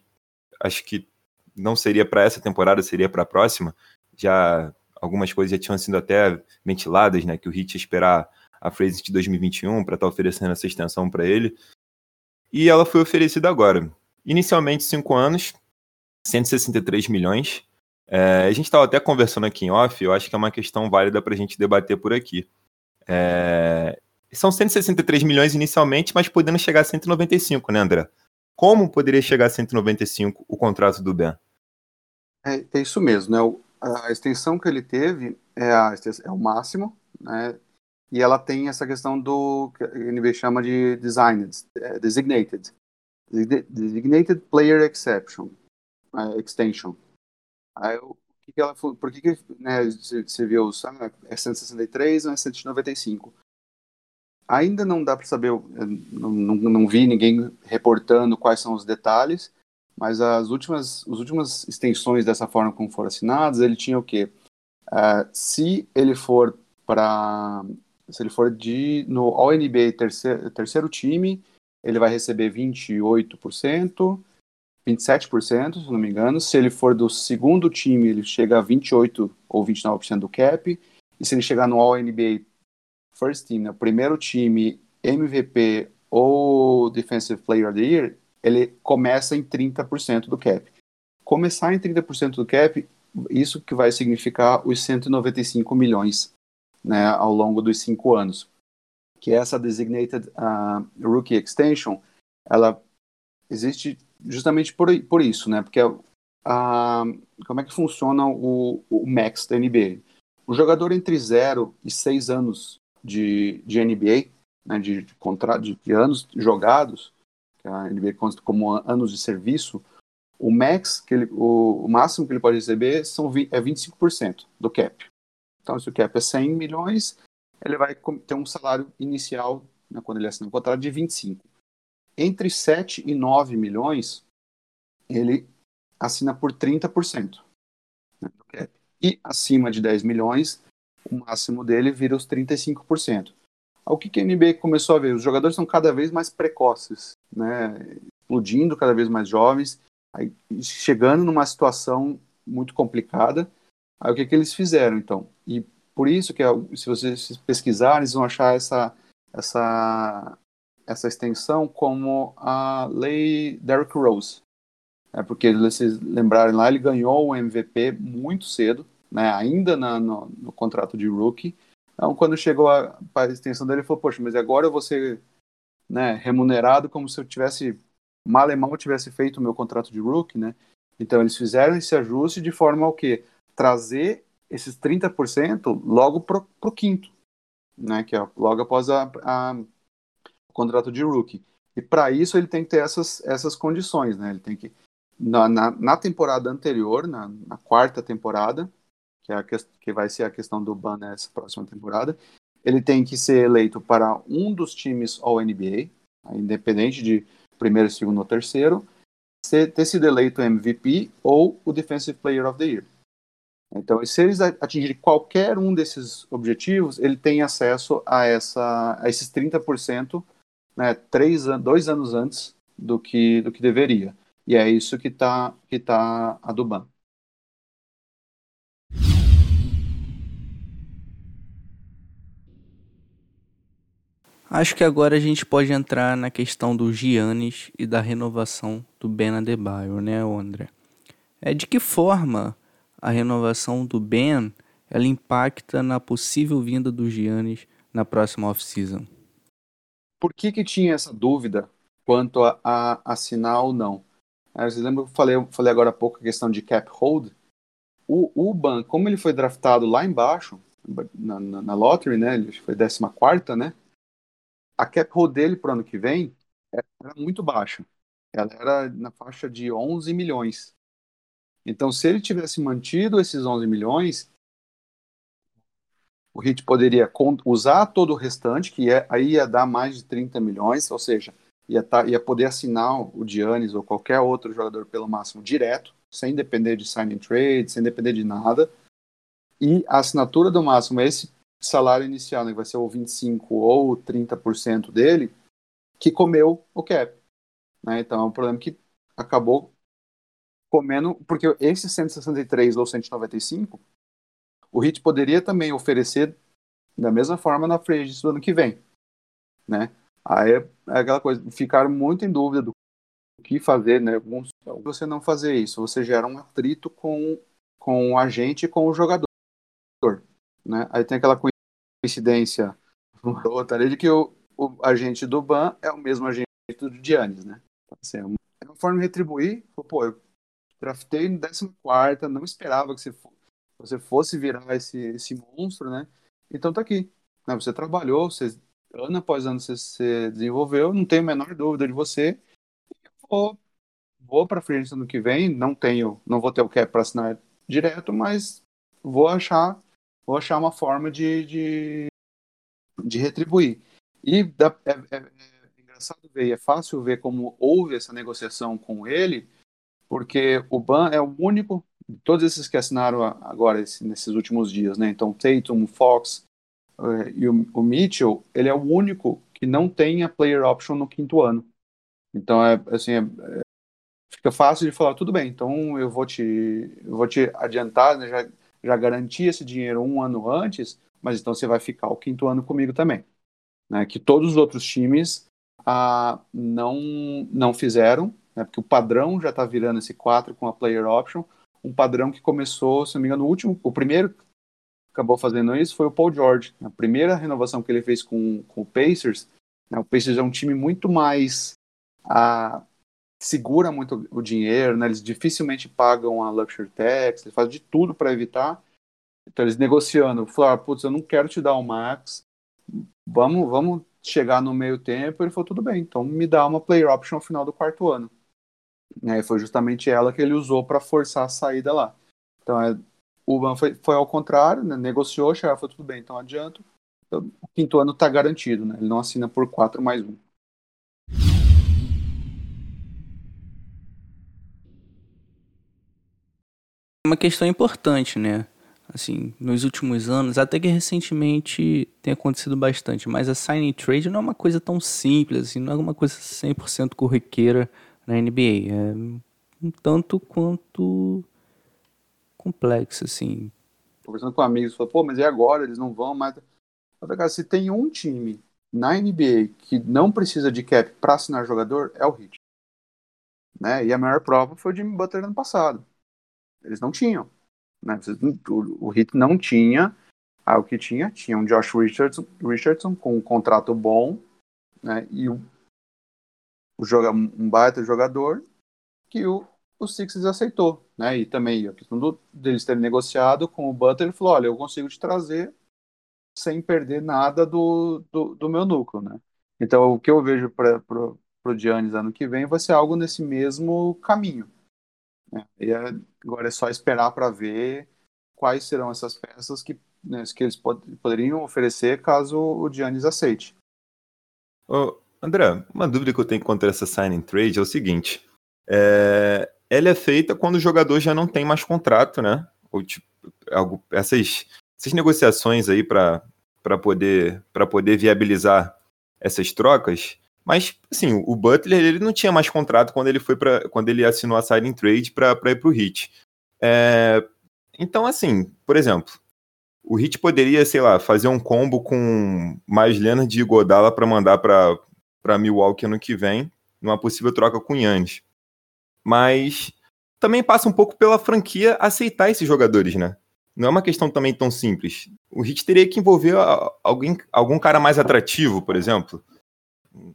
acho que não seria para essa temporada, seria para a próxima. Já algumas coisas já tinham sido até ventiladas, né? Que o Heat ia esperar a Phrase de 2021 para estar tá oferecendo essa extensão para ele. E ela foi oferecida agora. Inicialmente, cinco anos, 163 milhões. É, a gente estava até conversando aqui em off, eu acho que é uma questão válida para a gente debater por aqui. É, são 163 milhões inicialmente, mas podendo chegar a 195, né, André? Como poderia chegar a 195 o contrato do Ben? É, é isso mesmo, né? A extensão que ele teve é, a, é o máximo, né? E ela tem essa questão do que a NBA chama de designed, é, designated, designated player exception, uh, extension. Aí, o que, que ela, por que, que né, você viu, sabe, é 163 ou é 195? Ainda não dá para saber, não, não, não, vi ninguém reportando quais são os detalhes, mas as últimas, as últimas extensões dessa forma como foram assinadas, ele tinha o quê? Uh, se ele for para se ele for de no NBA terceiro, terceiro time, ele vai receber 28%, 27%, se não me engano. Se ele for do segundo time, ele chega a 28 ou 29% do cap. E se ele chegar no All NBA First Team, né, primeiro time, MVP ou Defensive Player of the Year, ele começa em 30% do cap. Começar em 30% do cap, isso que vai significar os 195 milhões né, ao longo dos cinco anos. Que essa Designated uh, Rookie Extension, ela existe justamente por, por isso, né? Porque uh, como é que funciona o, o max da NBA? O jogador entre 0 e 6 anos de, de NBA, né, de, de, contra, de, anos jogados, que a NBA consta como anos de serviço, o max, que ele, o, o, máximo que ele pode receber são, é 25% do cap. Então, se o cap é 100 milhões, ele vai ter um salário inicial, né, quando ele assina o contrato, de 25. Entre 7 e 9 milhões, ele assina por 30% né, do cap. E acima de 10 milhões, o máximo dele vira os 35%. O que, que a NBA começou a ver? Os jogadores são cada vez mais precoces, né? explodindo cada vez mais jovens, aí, chegando numa situação muito complicada. Aí o que, que eles fizeram, então? E por isso que, se vocês pesquisarem, eles vão achar essa, essa, essa extensão como a Lei Derrick Rose. É porque, se lembrarem lá, ele ganhou o MVP muito cedo, né, ainda na, no, no, contrato de rookie. Então, quando chegou a, a extensão dele, ele falou: Poxa, mas agora eu vou ser né, remunerado como se eu tivesse, mal e mal, tivesse feito o meu contrato de rookie, né? Então, eles fizeram esse ajuste de forma ao quê? Trazer esses 30% logo para o quinto, né? Que é logo após a, a, contrato de rookie. E para isso ele tem que ter essas, essas condições, né? Ele tem que na, na, na temporada anterior, na, na, quarta temporada, que, é a, que vai ser a questão do ban nessa próxima temporada, ele tem que ser eleito para um dos times All-NBA, independente de primeiro, segundo ou terceiro, ser, ter sido eleito MVP ou o Defensive Player of the Year. Então, se eles atingirem qualquer um desses objetivos, ele tem acesso a, essa, a esses 30%, né, três, dois anos antes do que, do que deveria. E é isso que está que tá adubando. Acho que agora a gente pode entrar na questão do Giannis e da renovação do Ben Adebayo, né, André? É de que forma a renovação do Ben ela impacta na possível vinda do Giannis na próxima off-season? Por que que tinha essa dúvida quanto a, a assinar ou não? Vocês lembram que eu falei, falei agora há pouco a questão de cap hold? O Uban, como ele foi draftado lá embaixo, na, na, na lottery, né? Ele foi 14, né? A cap hold dele para o ano que vem era muito baixa. Ela era na faixa de 11 milhões. Então, se ele tivesse mantido esses 11 milhões, o Hit poderia usar todo o restante, que é, aí ia dar mais de 30 milhões, ou seja, ia, tá, ia poder assinar o Giannis ou qualquer outro jogador pelo máximo direto, sem depender de signing trade, sem depender de nada. E a assinatura do máximo, esse salário inicial, né, que vai ser o 25% ou 30% dele, que comeu o cap. Né? Então é um problema que acabou comendo, porque esse 163 ou 195, o Hit poderia também oferecer da mesma forma na free do ano que vem, né? Aí é, é aquela coisa, ficaram muito em dúvida do que fazer, né? Você não fazer isso, você gera um atrito com, com o agente e com o jogador, né? Aí tem aquela coincidência outra de que o, o agente do Ban é o mesmo agente do Giannis, né? Então, assim, é, é uma forma de retribuir, pô, eu draftei no 14, não esperava que você, você fosse virar esse, esse monstro, né? Então tá aqui. Né? Você trabalhou, você ano após ano você, você desenvolveu, não tenho a menor dúvida de você. Vou, vou para frente ano que vem, não tenho, não vou ter o cap para assinar direto, mas vou achar, vou achar uma forma de, de, de retribuir. E dá, é, é, é engraçado ver, é fácil ver como houve essa negociação com ele, porque o Ban é o único, todos esses que assinaram agora esse, nesses últimos dias, né? Então Tatum, Fox, é, e o, o, Mitchell, ele é o único que não tem a player option no quinto ano. Então, é assim, é, é, fica fácil de falar, tudo bem, então eu vou te, eu vou te adiantar, né, já, já garanti esse dinheiro um ano antes, mas então você vai ficar o quinto ano comigo também. Né, que todos os outros times ah, não, não fizeram, né, porque o padrão já está virando esse 4 com a player option, um padrão que começou, se não me engano, o último, o primeiro acabou fazendo isso foi o Paul George. A primeira renovação que ele fez com, com o Pacers, né, o Pacers é um time muito mais. A, segura muito o dinheiro, né, eles dificilmente pagam a luxury tax, eles fazem de tudo para evitar. Então eles negociando, falaram, putz, eu não quero te dar o max, vamos, vamos chegar no meio tempo. Ele falou, tudo bem, então me dá uma player option no final do quarto ano. E foi justamente ela que ele usou para forçar a saída lá. Então é o Ban foi, foi ao contrário, né? negociou, chegou, falou, tudo bem, então adianto. Então, o quinto ano está garantido, né? Ele não assina por quatro mais um. Uma questão importante, né? Assim, nos últimos anos, até que recentemente tem acontecido bastante, mas a signing trade não é uma coisa tão simples, assim, não é uma coisa 100% corriqueira na NBA. É um tanto quanto complexo, assim. Conversando com amigos, falou, pô, mas e agora? Eles não vão mais. Eu falei, cara, se tem um time na NBA que não precisa de cap para assinar jogador, é o Heat. né? E a maior prova foi o Jimmy Butler ano passado. Eles não tinham. Né? O, Heat não tinha. Ah, o que tinha? Tinha um Josh Richardson, Richardson com um contrato bom, né? E um baita jogador que o, o Sixers aceitou, né? E também a questão do, deles terem negociado com o Butler, ele falou, olha, eu consigo te trazer sem perder nada do, do, do meu núcleo, né? Então, o que eu vejo para o Giannis ano que vem vai ser algo nesse mesmo caminho. Né? E é, agora é só esperar para ver quais serão essas peças que, né, que eles pod poderiam oferecer caso o Giannis aceite. Ô, André, uma dúvida que eu tenho contra essa signing trade é o seguinte: é, ela é feita quando o jogador já não tem mais contrato, né? Ou tipo, algo, essas, essas negociações aí para poder, poder viabilizar essas trocas. Mas, assim, o Butler ele não tinha mais contrato quando ele foi para quando ele assinou a signing trade para ir para o Heat. É, então, assim, por exemplo, o Heat poderia, sei lá, fazer um combo com mais Leonard e Godala para mandar para Milwaukee ano que vem, numa possível troca com Yannis. Mas também passa um pouco pela franquia aceitar esses jogadores, né? Não é uma questão também tão simples. O Heat teria que envolver alguém, algum cara mais atrativo, por exemplo.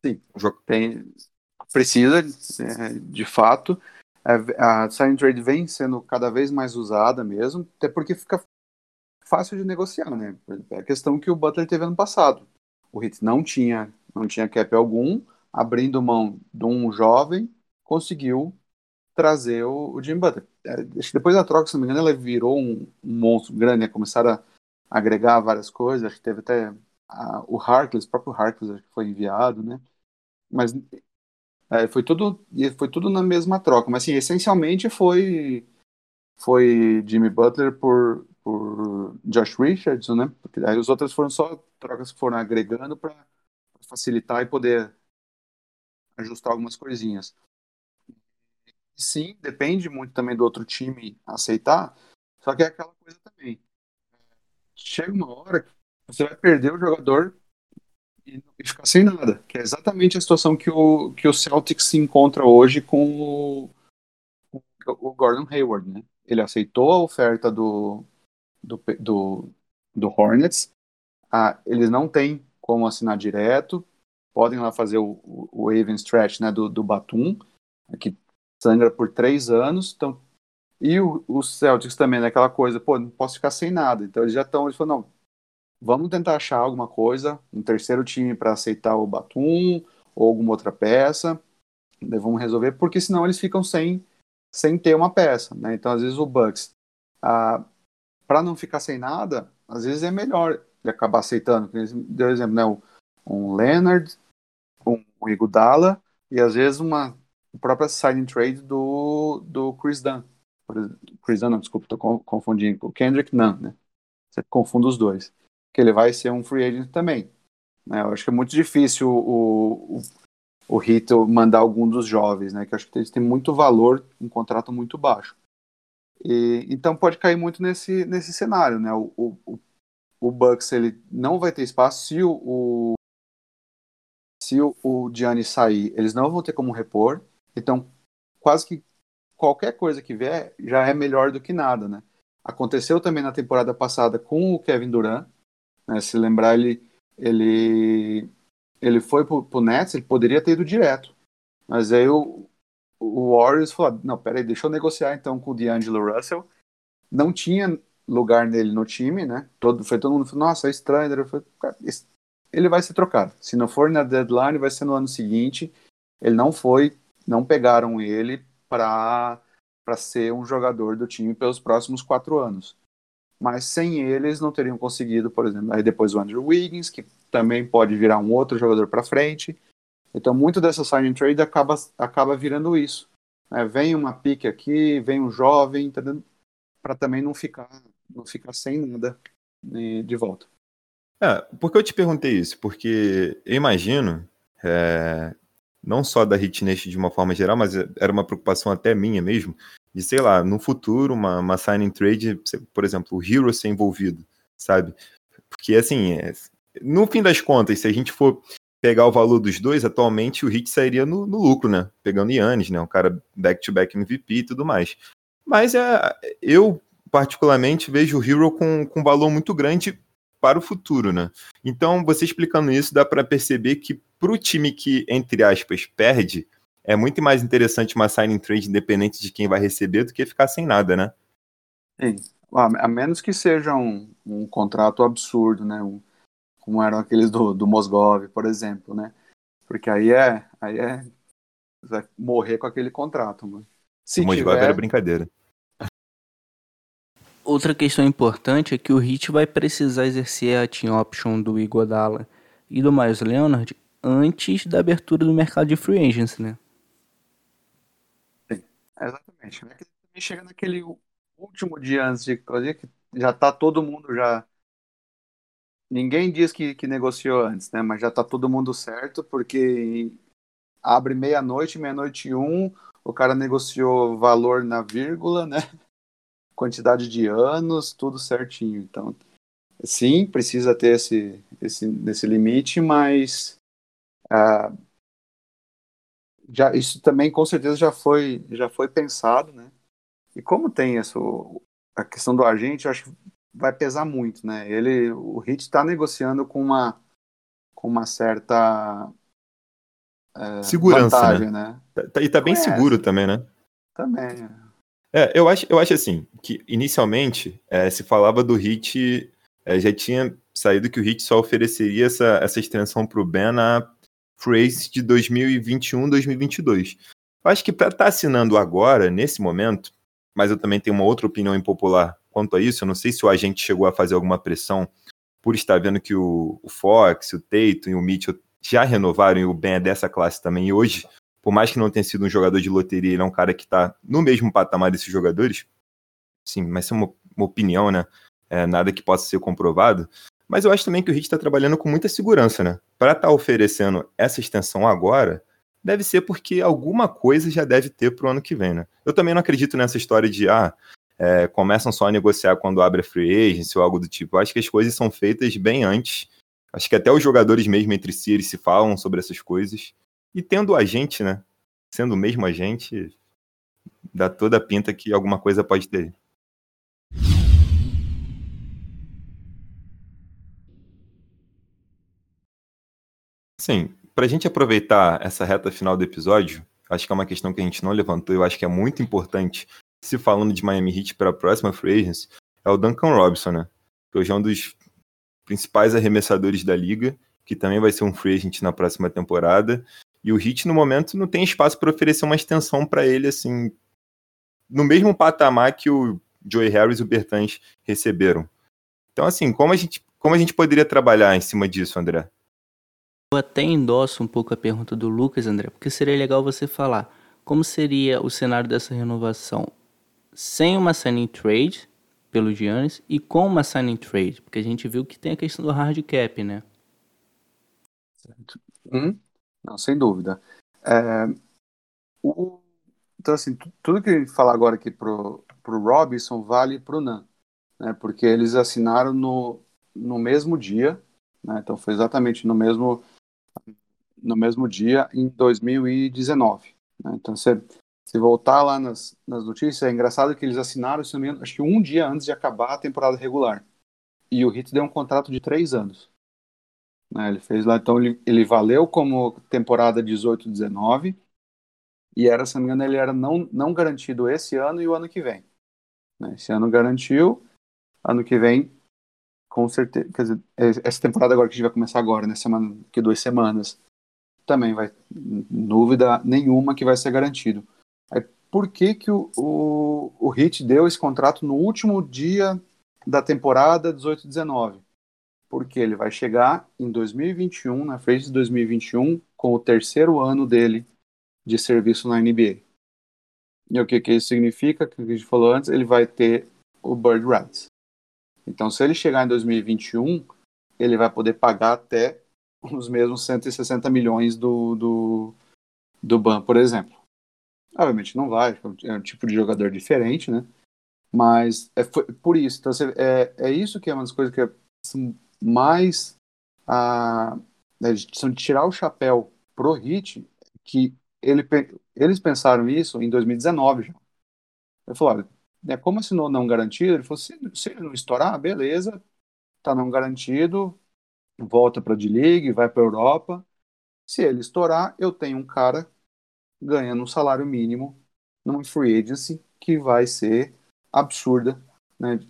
Sim, tem, precisa, é, de fato. A sign trade vem sendo cada vez mais usada mesmo, até porque fica fácil de negociar, né? É a questão que o Butler teve ano passado. O Heat não tinha, não tinha cap algum, abrindo mão de um jovem, conseguiu trazer o, o Jim Butler. É, depois da troca, se não me engano, ela virou um, um monstro grande, né? Começaram a agregar várias coisas, acho que teve até a, o Harkless, o próprio Harkless foi enviado, né? Mas é, foi tudo foi tudo na mesma troca, mas assim, essencialmente foi foi Jimmy Butler por, por Josh Richardson, né? Porque aí os outros foram só trocas que foram agregando para facilitar e poder ajustar algumas coisinhas sim, depende muito também do outro time aceitar. Só que é aquela coisa também. Chega uma hora que você vai perder o jogador e, e ficar sem nada. Que é exatamente a situação que o, que o Celtics se encontra hoje com o, o Gordon Hayward, né? Ele aceitou a oferta do, do, do, do Hornets. Ah, eles não têm como assinar direto. Podem lá fazer o, Even Stretch né, do, do Batum, que sangra por três anos. Então, e o, o Celtics também, né, coisa, pô, não posso ficar sem nada. Então eles já estão, eles falaram, não, vamos tentar achar alguma coisa, um terceiro time para aceitar o Batum ou alguma outra peça. Vamos resolver, porque senão eles ficam sem, sem ter uma peça. Né? Então, às vezes, o Bucks, ah, para não ficar sem nada, às vezes é melhor acabar aceitando. Deu exemplo, né? um Leonard, um, Iguodala, e às vezes uma o próprio signing trade do, do Chris Dunn. Chris Dunn, não, desculpa, estou confundindo. O Kendrick Nunn, né? Você confunde os dois. Que ele vai ser um free agent também. Né? Eu acho que é muito difícil o, o, o mandar algum dos jovens, né? Que eu acho que eles têm muito valor, um contrato muito baixo. E, então pode cair muito nesse, nesse cenário, né? O, o, o Bucks ele não vai ter espaço se o, o se o, o Gianni sair, eles não vão ter como repor. Então, quase que qualquer coisa que vier já é melhor do que nada, né? Aconteceu também na temporada passada com o Kevin Durant, né? Se lembrar, ele, ele, ele foi pro, pro Nets, ele poderia ter ido direto. Mas aí o, o Warriors falou, não, peraí, deixa eu negociar então com o D'Angelo Russell. Não tinha lugar nele no time, né? Todo, foi todo mundo falou, nossa, é estranho. Ele, vai ser trocado. Se não for na deadline, vai ser no ano seguinte. Ele não foi, não pegaram ele para ser um jogador do time pelos próximos quatro anos. Mas sem eles não teriam conseguido, por exemplo, aí depois o Andrew Wiggins, que também pode virar um outro jogador para frente. Então muito dessa signing trade acaba, acaba virando isso. Né? Vem uma pique aqui, vem um jovem, para também não ficar, não ficar sem nada né, de volta. É, por que eu te perguntei isso? Porque eu imagino é, não só da Hitnest de uma forma geral, mas era uma preocupação até minha mesmo, de, sei lá, no futuro, uma, uma signing trade, por exemplo, o Hero ser envolvido, sabe? Porque, assim, é, no fim das contas, se a gente for pegar o valor dos dois, atualmente o Heat sairia no, no lucro, né? Pegando Yannis, né? Um cara back-to-back MVP e tudo mais. Mas é, eu, particularmente, vejo o Hero com, com valor muito grande para o futuro, né? Então, você explicando isso, dá para perceber que para o time que, entre aspas, perde, é muito mais interessante uma signing trade independente de quem vai receber do que ficar sem nada, né? Sim. A menos que seja um, um contrato absurdo, né? Um, como eram aqueles do, do Mosgov, por exemplo, né? Porque aí é, aí é vai morrer com aquele contrato, mano. Se o Mosgov tiver... era brincadeira. Outra questão importante é que o Hit vai precisar exercer a team option do Iguodala e do Miles Leonard antes da abertura do mercado de free agents, né? Sim, exatamente. Né? Também chega naquele último dia antes de fazer que já tá todo mundo já ninguém diz que, que negociou antes, né? Mas já tá todo mundo certo, porque abre meia-noite, meia-noite e um, o cara negociou valor na vírgula, né? Quantidade de anos, tudo certinho. Então, sim, precisa ter esse, esse, esse limite, mas ah, já, isso também com certeza já foi, já foi pensado, né? E como tem essa, a questão do agente, eu acho que vai pesar muito, né? Ele, o Hit está negociando com uma, com uma certa é, segurança, vantagem, né? né? E tá bem Conhece. seguro também, né? Também. É, eu acho, eu acho assim que inicialmente é, se falava do Hit, é, já tinha saído que o Hit só ofereceria essa, essa extensão para o Ben na Phrase de 2021-2022. Eu acho que para estar tá assinando agora, nesse momento, mas eu também tenho uma outra opinião impopular quanto a isso. Eu não sei se o agente chegou a fazer alguma pressão por estar vendo que o, o Fox, o Tatum e o Mitchell já renovaram e o Ben é dessa classe também. E hoje, por mais que não tenha sido um jogador de loteria, ele é um cara que está no mesmo patamar desses jogadores. Sim, mas é uma, uma opinião, né? É, nada que possa ser comprovado. Mas eu acho também que o Heat está trabalhando com muita segurança, né? Para estar tá oferecendo essa extensão agora, deve ser porque alguma coisa já deve ter para o ano que vem, né? Eu também não acredito nessa história de, ah, é, começam só a negociar quando abre a free agency ou algo do tipo. Eu acho que as coisas são feitas bem antes. Acho que até os jogadores mesmo entre si eles se falam sobre essas coisas. E tendo a gente, né? Sendo o mesmo a gente, dá toda a pinta que alguma coisa pode ter. Sim, para a gente aproveitar essa reta final do episódio, acho que é uma questão que a gente não levantou, eu acho que é muito importante se falando de Miami Heat para a próxima free agency, é o Duncan Robinson, né? Que hoje é um dos principais arremessadores da liga, que também vai ser um free agent na próxima temporada. E o Heat, no momento, não tem espaço para oferecer uma extensão para ele, assim, no mesmo patamar que o Joey Harris e o Bertans receberam. Então, assim, como a gente, como a gente poderia trabalhar em cima disso, André? Eu até endosso um pouco a pergunta do Lucas, André, porque seria legal você falar como seria o cenário dessa renovação sem uma signing trade pelo Giannis e com uma signing trade, porque a gente viu que tem a questão do hard cap, né? Hum? Não, sem dúvida. É, o, então, assim, tudo que a gente falar agora aqui pro, pro Robinson vale pro Nan, né? Porque eles assinaram no, no mesmo dia, né? Então foi exatamente no mesmo no mesmo dia em 2019. Né? Então você se voltar lá nas, nas notícias, é engraçado que eles assinaram, se não acho que um dia antes de acabar a temporada regular. E o Hit deu um contrato de três anos. Né, ele fez lá, então ele, ele valeu como temporada 18-19. E era, se não me engano, ele era não, não garantido esse ano e o ano que vem. Né, esse ano garantiu, ano que vem, com certeza. Quer dizer, essa temporada agora que a gente vai começar agora, né? Semana, que duas semanas, também vai, dúvida nenhuma que vai ser garantido por que, que o, o, o Hit deu esse contrato no último dia da temporada 18-19. Porque ele vai chegar em 2021, na frente de 2021, com o terceiro ano dele de serviço na NBA. E o que, que isso significa? Que a gente falou antes, ele vai ter o Bird Rights. Então, se ele chegar em 2021, ele vai poder pagar até os mesmos 160 milhões do, do, do BAN, por exemplo. Obviamente não vai, é um tipo de jogador diferente, né? Mas é por isso. Então, é, é isso que é uma das coisas que é mais ah, né, de tirar o chapéu pro Hit, que ele, eles pensaram isso em 2019 já. Ele falou, olha, né, como assinou não garantido, ele falou, se, se ele não estourar, beleza, tá não garantido, volta para a D-League, vai para Europa. Se ele estourar, eu tenho um cara ganhando um salário mínimo numa free agency que vai ser absurda, né?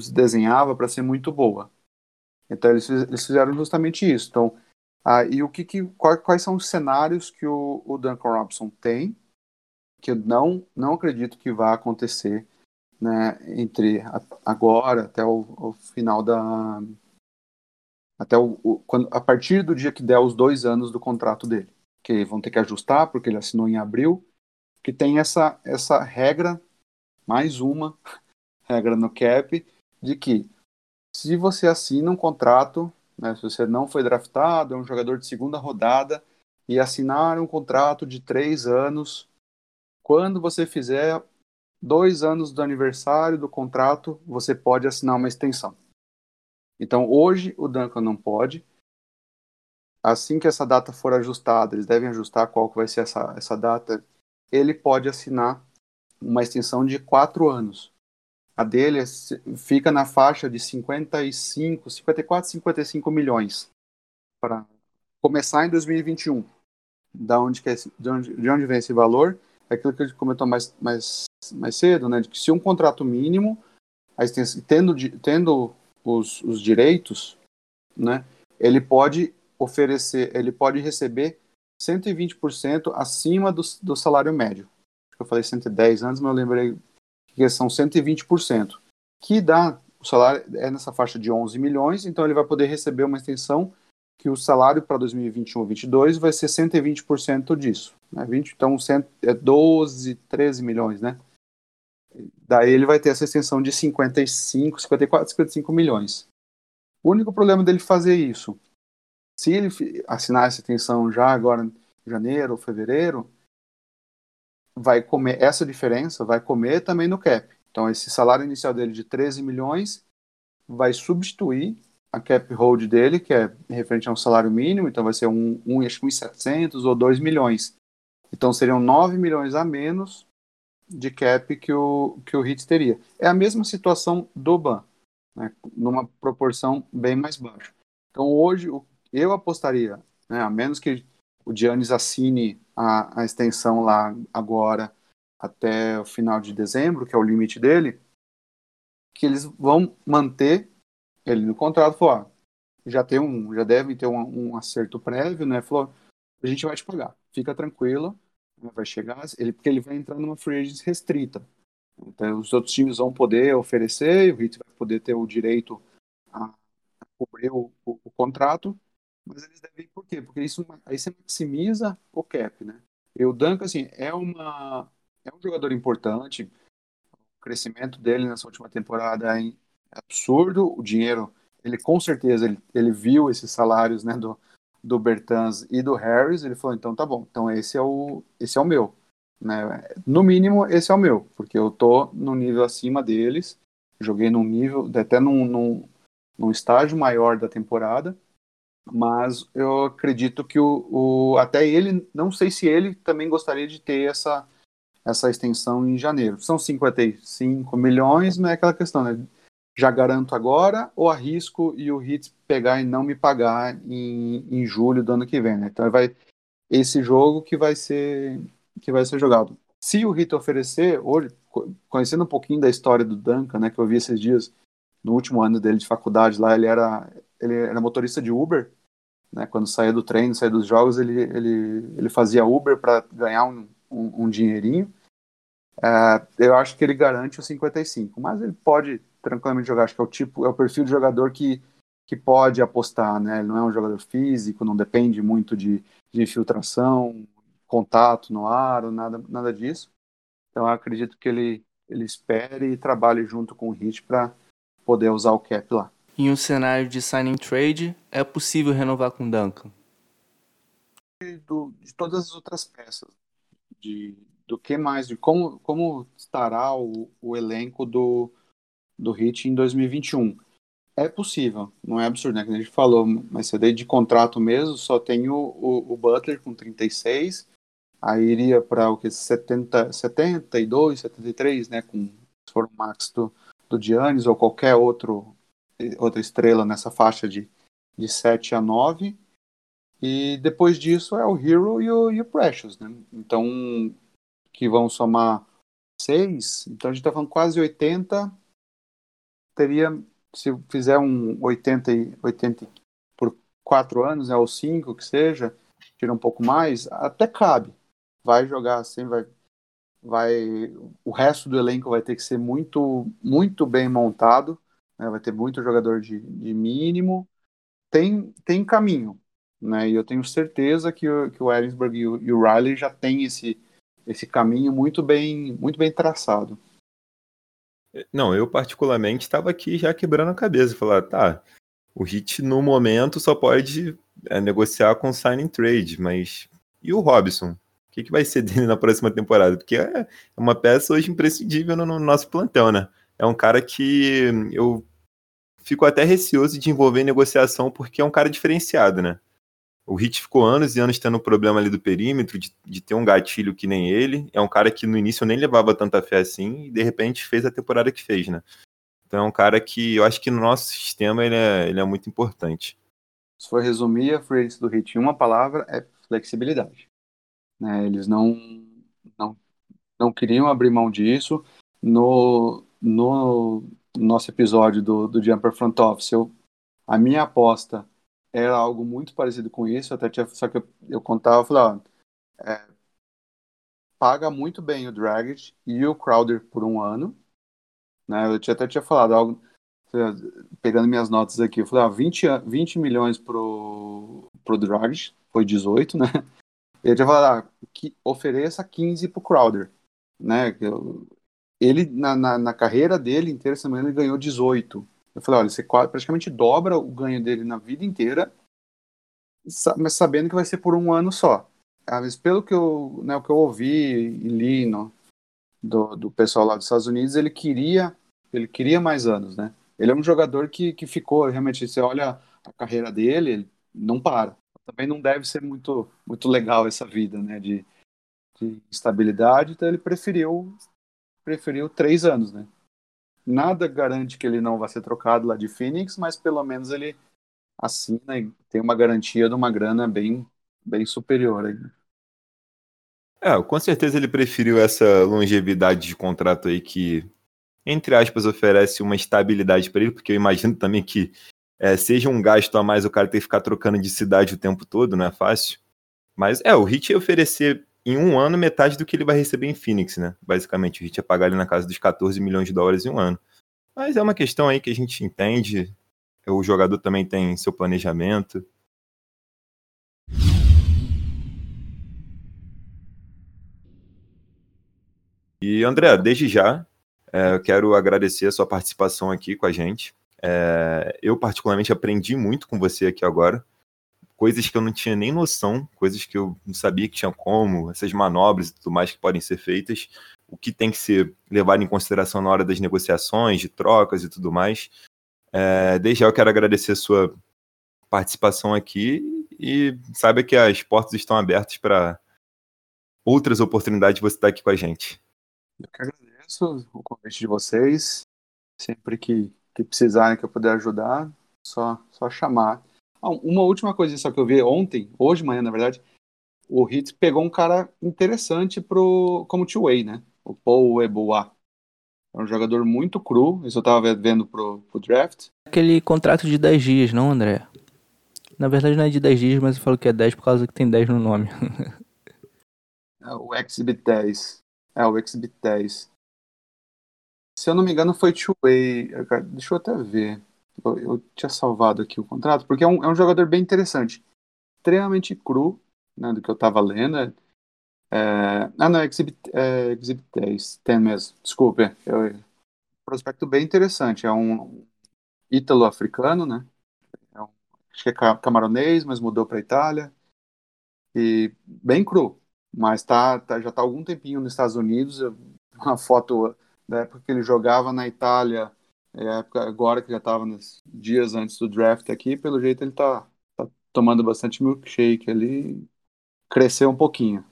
Se desenhava para ser muito boa. Então eles, eles fizeram justamente isso. Então, ah, e o que, que quais, quais, são os cenários que o, o Duncan Robinson tem que eu não não acredito que vá acontecer, né? Entre a, agora até o, o, final da até o, o, quando a partir do dia que der os dois anos do contrato dele, que vão ter que ajustar porque ele assinou em abril, que tem essa essa regra mais uma regra no cap de que se você assina um contrato, né, se você não foi draftado, é um jogador de segunda rodada, e assinar um contrato de três anos, quando você fizer dois anos do aniversário do contrato, você pode assinar uma extensão. Então, hoje, o Duncan não pode. Assim que essa data for ajustada, eles devem ajustar qual que vai ser essa, essa data, ele pode assinar uma extensão de quatro anos. A dele fica na faixa de 55, 54, 55 milhões para começar em 2021. Da onde, que é, de, onde, de onde vem esse valor? É aquilo que a gente comentou mais, mais, mais cedo, né? De que se um contrato mínimo, a tendo, tendo os, os direitos, né? Ele pode oferecer, ele pode receber 120% acima do, do salário médio. Eu falei 110 antes, mas eu lembrei que são 120%, que dá, o salário é nessa faixa de 11 milhões, então ele vai poder receber uma extensão que o salário para 2021 2022 vai ser 120% disso. Né? 20, então, é 12, 13 milhões, né? Daí ele vai ter essa extensão de 55, 54, 55 milhões. O único problema dele fazer isso, se ele assinar essa extensão já agora em janeiro ou fevereiro, vai comer essa diferença, vai comer também no cap. Então esse salário inicial dele de 13 milhões vai substituir a cap hold dele, que é referente a um salário mínimo, então vai ser um, um acho que 1.700 ou 2 milhões. Então seriam 9 milhões a menos de cap que o, que o Hits teria. É a mesma situação do Ban, né, numa proporção bem mais baixa. Então hoje eu apostaria, né, a menos que o Giannis assine a, a extensão lá agora até o final de dezembro, que é o limite dele, que eles vão manter ele no contrato, falou, já tem um, já deve ter um, um, acerto prévio, né? Falou, a gente vai te pagar, fica tranquila, né? vai chegar, ele porque ele vai entrar numa free agency restrita. Então os outros times vão poder oferecer, o Heat vai poder ter o direito a cobrir o, o, o contrato, mas eles devem por quê? Porque isso aí você maximiza o cap, né? E o Duncan, assim, é, uma, é um jogador importante. O crescimento dele nessa última temporada é absurdo. O dinheiro, ele com certeza, ele, ele viu esses salários, né, do, do Bertans e do Harris. Ele falou, então tá bom, então esse é o, esse é o meu. Né? No mínimo, esse é o meu, porque eu tô no nível acima deles. Joguei num nível, até num, num, num estágio maior da temporada mas eu acredito que o, o, até ele, não sei se ele também gostaria de ter essa, essa extensão em janeiro. São 55 milhões, mas é aquela questão, né? Já garanto agora ou arrisco e o Hits pegar e não me pagar em, em julho do ano que vem, né? Então vai esse jogo que vai ser que vai ser jogado. Se o Hit oferecer, hoje, conhecendo um pouquinho da história do Duncan, né, que eu vi esses dias, no último ano dele de faculdade lá, ele era ele era motorista de Uber, né? Quando saía do treino, saía dos jogos, ele, ele, ele fazia Uber para ganhar um, um, um dinheirinho. É, eu acho que ele garante os 55, mas ele pode tranquilamente jogar. Acho que é o tipo, é o perfil de jogador que, que pode apostar, né? Ele não é um jogador físico, não depende muito de, de infiltração, contato no ar, nada, nada disso. Então eu acredito que ele, ele espere e trabalhe junto com o Hit para poder usar o cap lá. Em um cenário de signing trade, é possível renovar com Duncan? Do, de todas as outras peças, de, do que mais, de como, como estará o, o elenco do, do Hit em 2021. É possível, não é absurdo, né? Que a gente falou, mas dei de contrato mesmo, só tem o, o, o Butler com 36, aí iria para o que? 70, 72, 73, né? Com, se for o max do, do Giannis ou qualquer outro, outra estrela nessa faixa de, de 7 a 9. E depois disso é o Hero e o, e o Precious, né? Então, que vão somar 6, então a gente está falando quase 80. Teria, se fizer um 80, 80 por 4 anos, né, ou 5 que seja, tira um pouco mais, até cabe. Vai jogar assim, vai, vai o resto do elenco vai ter que ser muito muito bem montado né? vai ter muito jogador de, de mínimo tem tem caminho né e eu tenho certeza que o, que o Ellensburg e o, e o Riley já tem esse esse caminho muito bem muito bem traçado não eu particularmente estava aqui já quebrando a cabeça falar tá o Hit no momento só pode é, negociar com signing trade mas e o Robson que, que vai ser dele na próxima temporada? Porque é uma peça hoje imprescindível no, no nosso plantão, né? É um cara que eu fico até receoso de envolver em negociação porque é um cara diferenciado, né? O Hit ficou anos e anos tendo problema ali do perímetro, de, de, ter um gatilho que nem ele. É um cara que no início eu nem levava tanta fé assim e de repente fez a temporada que fez, né? Então é um cara que eu acho que no nosso sistema ele é, ele é muito importante. Se for resumir a free do Hit em uma palavra, é flexibilidade. Né? Eles não, não, não queriam abrir mão disso. No, no nosso episódio do, do Jumper Front Office, eu, a minha aposta era algo muito parecido com isso, até tinha, só que eu, eu contava, falava, é, paga muito bem o Dragic e o Crowder por um ano, né, eu tinha, até tinha falado algo, pegando minhas notas aqui, eu falei, ah, 20, 20 milhões pro, pro Dragic, foi 18, né, ele já falou ah, que ofereça 15 pro Crowder, né? Ele, na, na, na, carreira dele inteira, manhã, ele ganhou 18. Eu falei, olha, você praticamente dobra o ganho dele na vida inteira, mas sabendo que vai ser por um ano só. Mas pelo que eu, né, o que eu ouvi e li no, do, do pessoal lá dos Estados Unidos, ele queria, ele queria mais anos, né? Ele é um jogador que, que ficou, realmente, você olha a carreira dele, ele não para também não deve ser muito, muito legal essa vida, né, de, de então ele preferiu, preferiu três anos, né. Nada garante que ele não vai ser trocado lá de Phoenix, mas pelo menos ele assina e tem uma garantia de uma grana bem, bem superior aí. Né? É, com certeza ele preferiu essa longevidade de contrato aí que, entre aspas, oferece uma estabilidade para ele, porque eu imagino também que é, seja um gasto a mais o cara ter que ficar trocando de cidade o tempo todo, não é fácil. Mas é, o Hit ia oferecer em um ano metade do que ele vai receber em Phoenix, né? Basicamente, o Hit ia pagar ali na casa dos 14 milhões de dólares em um ano. Mas é uma questão aí que a gente entende. O jogador também tem seu planejamento. E André, desde já, é, eu quero agradecer a sua participação aqui com a gente. É, eu, particularmente, aprendi muito com você aqui agora. Coisas que eu não tinha nem noção, coisas que eu não sabia que tinha como, essas manobras e tudo mais que podem ser feitas, o que tem que ser levado em consideração na hora das negociações, de trocas e tudo mais. É, desde já eu quero agradecer a sua participação aqui e saiba que as portas estão abertas para outras oportunidades de você estar aqui com a gente. Eu que agradeço o convite de vocês. Sempre que que precisarem que eu puder ajudar, só, só chamar. Ah, uma última coisa só que eu vi ontem, hoje de manhã, na verdade, o Hits pegou um cara interessante pro, como two-way, né? O Paul Eboa. É um jogador muito cru, isso eu tava vendo pro, pro draft. Aquele contrato de 10 dias, não, André? Na verdade não é de 10 dias, mas eu falo que é 10 por causa que tem 10 no nome. é o Exhibit 10. É o Exhibit 10. Se eu não me engano, foi two-way. Deixa eu até ver. Eu, eu, tinha salvado aqui o contrato, porque é um, é um jogador bem interessante. Extremamente cru, né, do que eu tava lendo. É, ah, não, é Exhibit, é, Exhibit 10, 10 mesmo. Desculpe. Prospecto bem interessante. É um ítalo-africano, né? É um, acho que é camaronês, mas mudou para Itália. E bem cru. Mas tá, tá, já tá algum tempinho nos Estados Unidos. Uma foto da época que ele jogava na Itália, É a época agora que já estava nos dias antes do draft aqui, pelo jeito ele tá, tá tomando bastante milkshake ali, cresceu um pouquinho.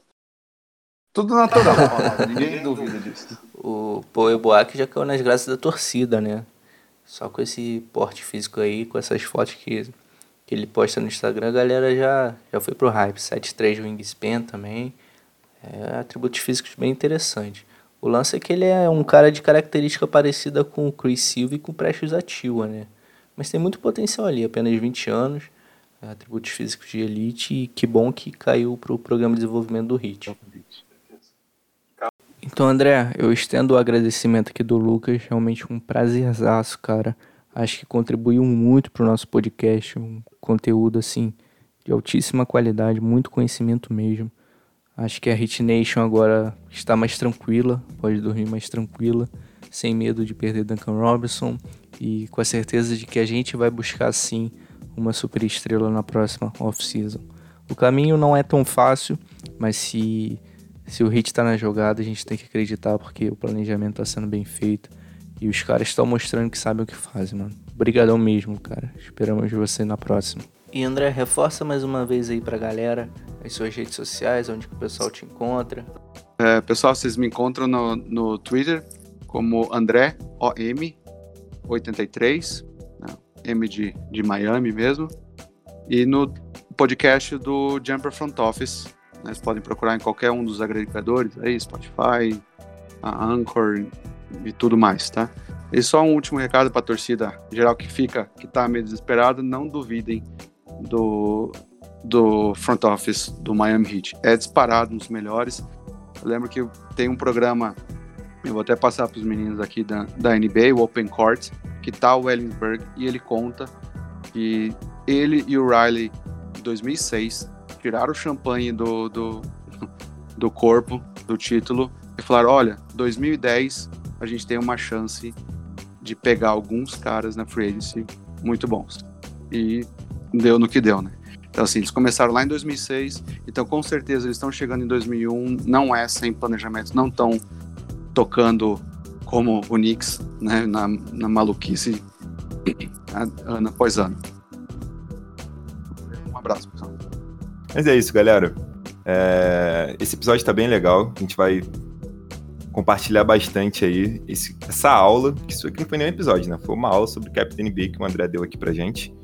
Tudo natural, ninguém duvida disso. O Paul Eboak já caiu nas graças da torcida, né? Só com esse porte físico aí, com essas fotos que, que ele posta no Instagram, a galera já, já foi pro hype. 7'3 wingspan também. É, atributos físicos bem interessantes. O lance é que ele é um cara de característica parecida com o Chris Silva e com o Prestes Atua, né? Mas tem muito potencial ali, apenas 20 anos, atributos físicos de elite e que bom que caiu para o programa de desenvolvimento do HIT. Então, André, eu estendo o agradecimento aqui do Lucas, realmente um prazerzaço, cara. Acho que contribuiu muito para o nosso podcast, um conteúdo assim de altíssima qualidade, muito conhecimento mesmo. Acho que a Hit Nation agora está mais tranquila, pode dormir mais tranquila, sem medo de perder Duncan Robinson e com a certeza de que a gente vai buscar sim uma super estrela na próxima off-season. O caminho não é tão fácil, mas se, se o Hit está na jogada, a gente tem que acreditar porque o planejamento está sendo bem feito e os caras estão mostrando que sabem o que fazem, mano. Obrigadão mesmo, cara. Esperamos você na próxima. E André, reforça mais uma vez aí pra galera as suas redes sociais, onde o pessoal te encontra. É, pessoal, vocês me encontram no, no Twitter como André OM83, né, M de, de Miami mesmo, e no podcast do Jumper Front Office. Né, vocês podem procurar em qualquer um dos agregadores aí, Spotify, a Anchor e tudo mais, tá? E só um último recado para a torcida geral que fica, que tá meio desesperada, não duvidem do, do front office do Miami Heat. É disparado nos melhores. Eu lembro que tem um programa, eu vou até passar para os meninos aqui da, da NBA, o Open Court, que tá o Ellingsburg, e ele conta que ele e o Riley, em 2006, tiraram o champanhe do, do, do corpo do título e falaram: olha, 2010 a gente tem uma chance de pegar alguns caras na free agency muito bons. E deu no que deu, né? Então, assim, eles começaram lá em 2006, então com certeza eles estão chegando em 2001, não é sem planejamento, não estão tocando como o Knicks, né, na, na maluquice ano após ano. Um abraço, pessoal. Mas é isso, galera. É... Esse episódio está bem legal, a gente vai compartilhar bastante aí esse, essa aula, que isso aqui não foi nenhum episódio, né? Foi uma aula sobre Captain NBA que o André deu aqui pra gente.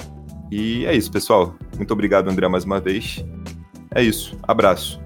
E é isso, pessoal. Muito obrigado, André, mais uma vez. É isso. Abraço.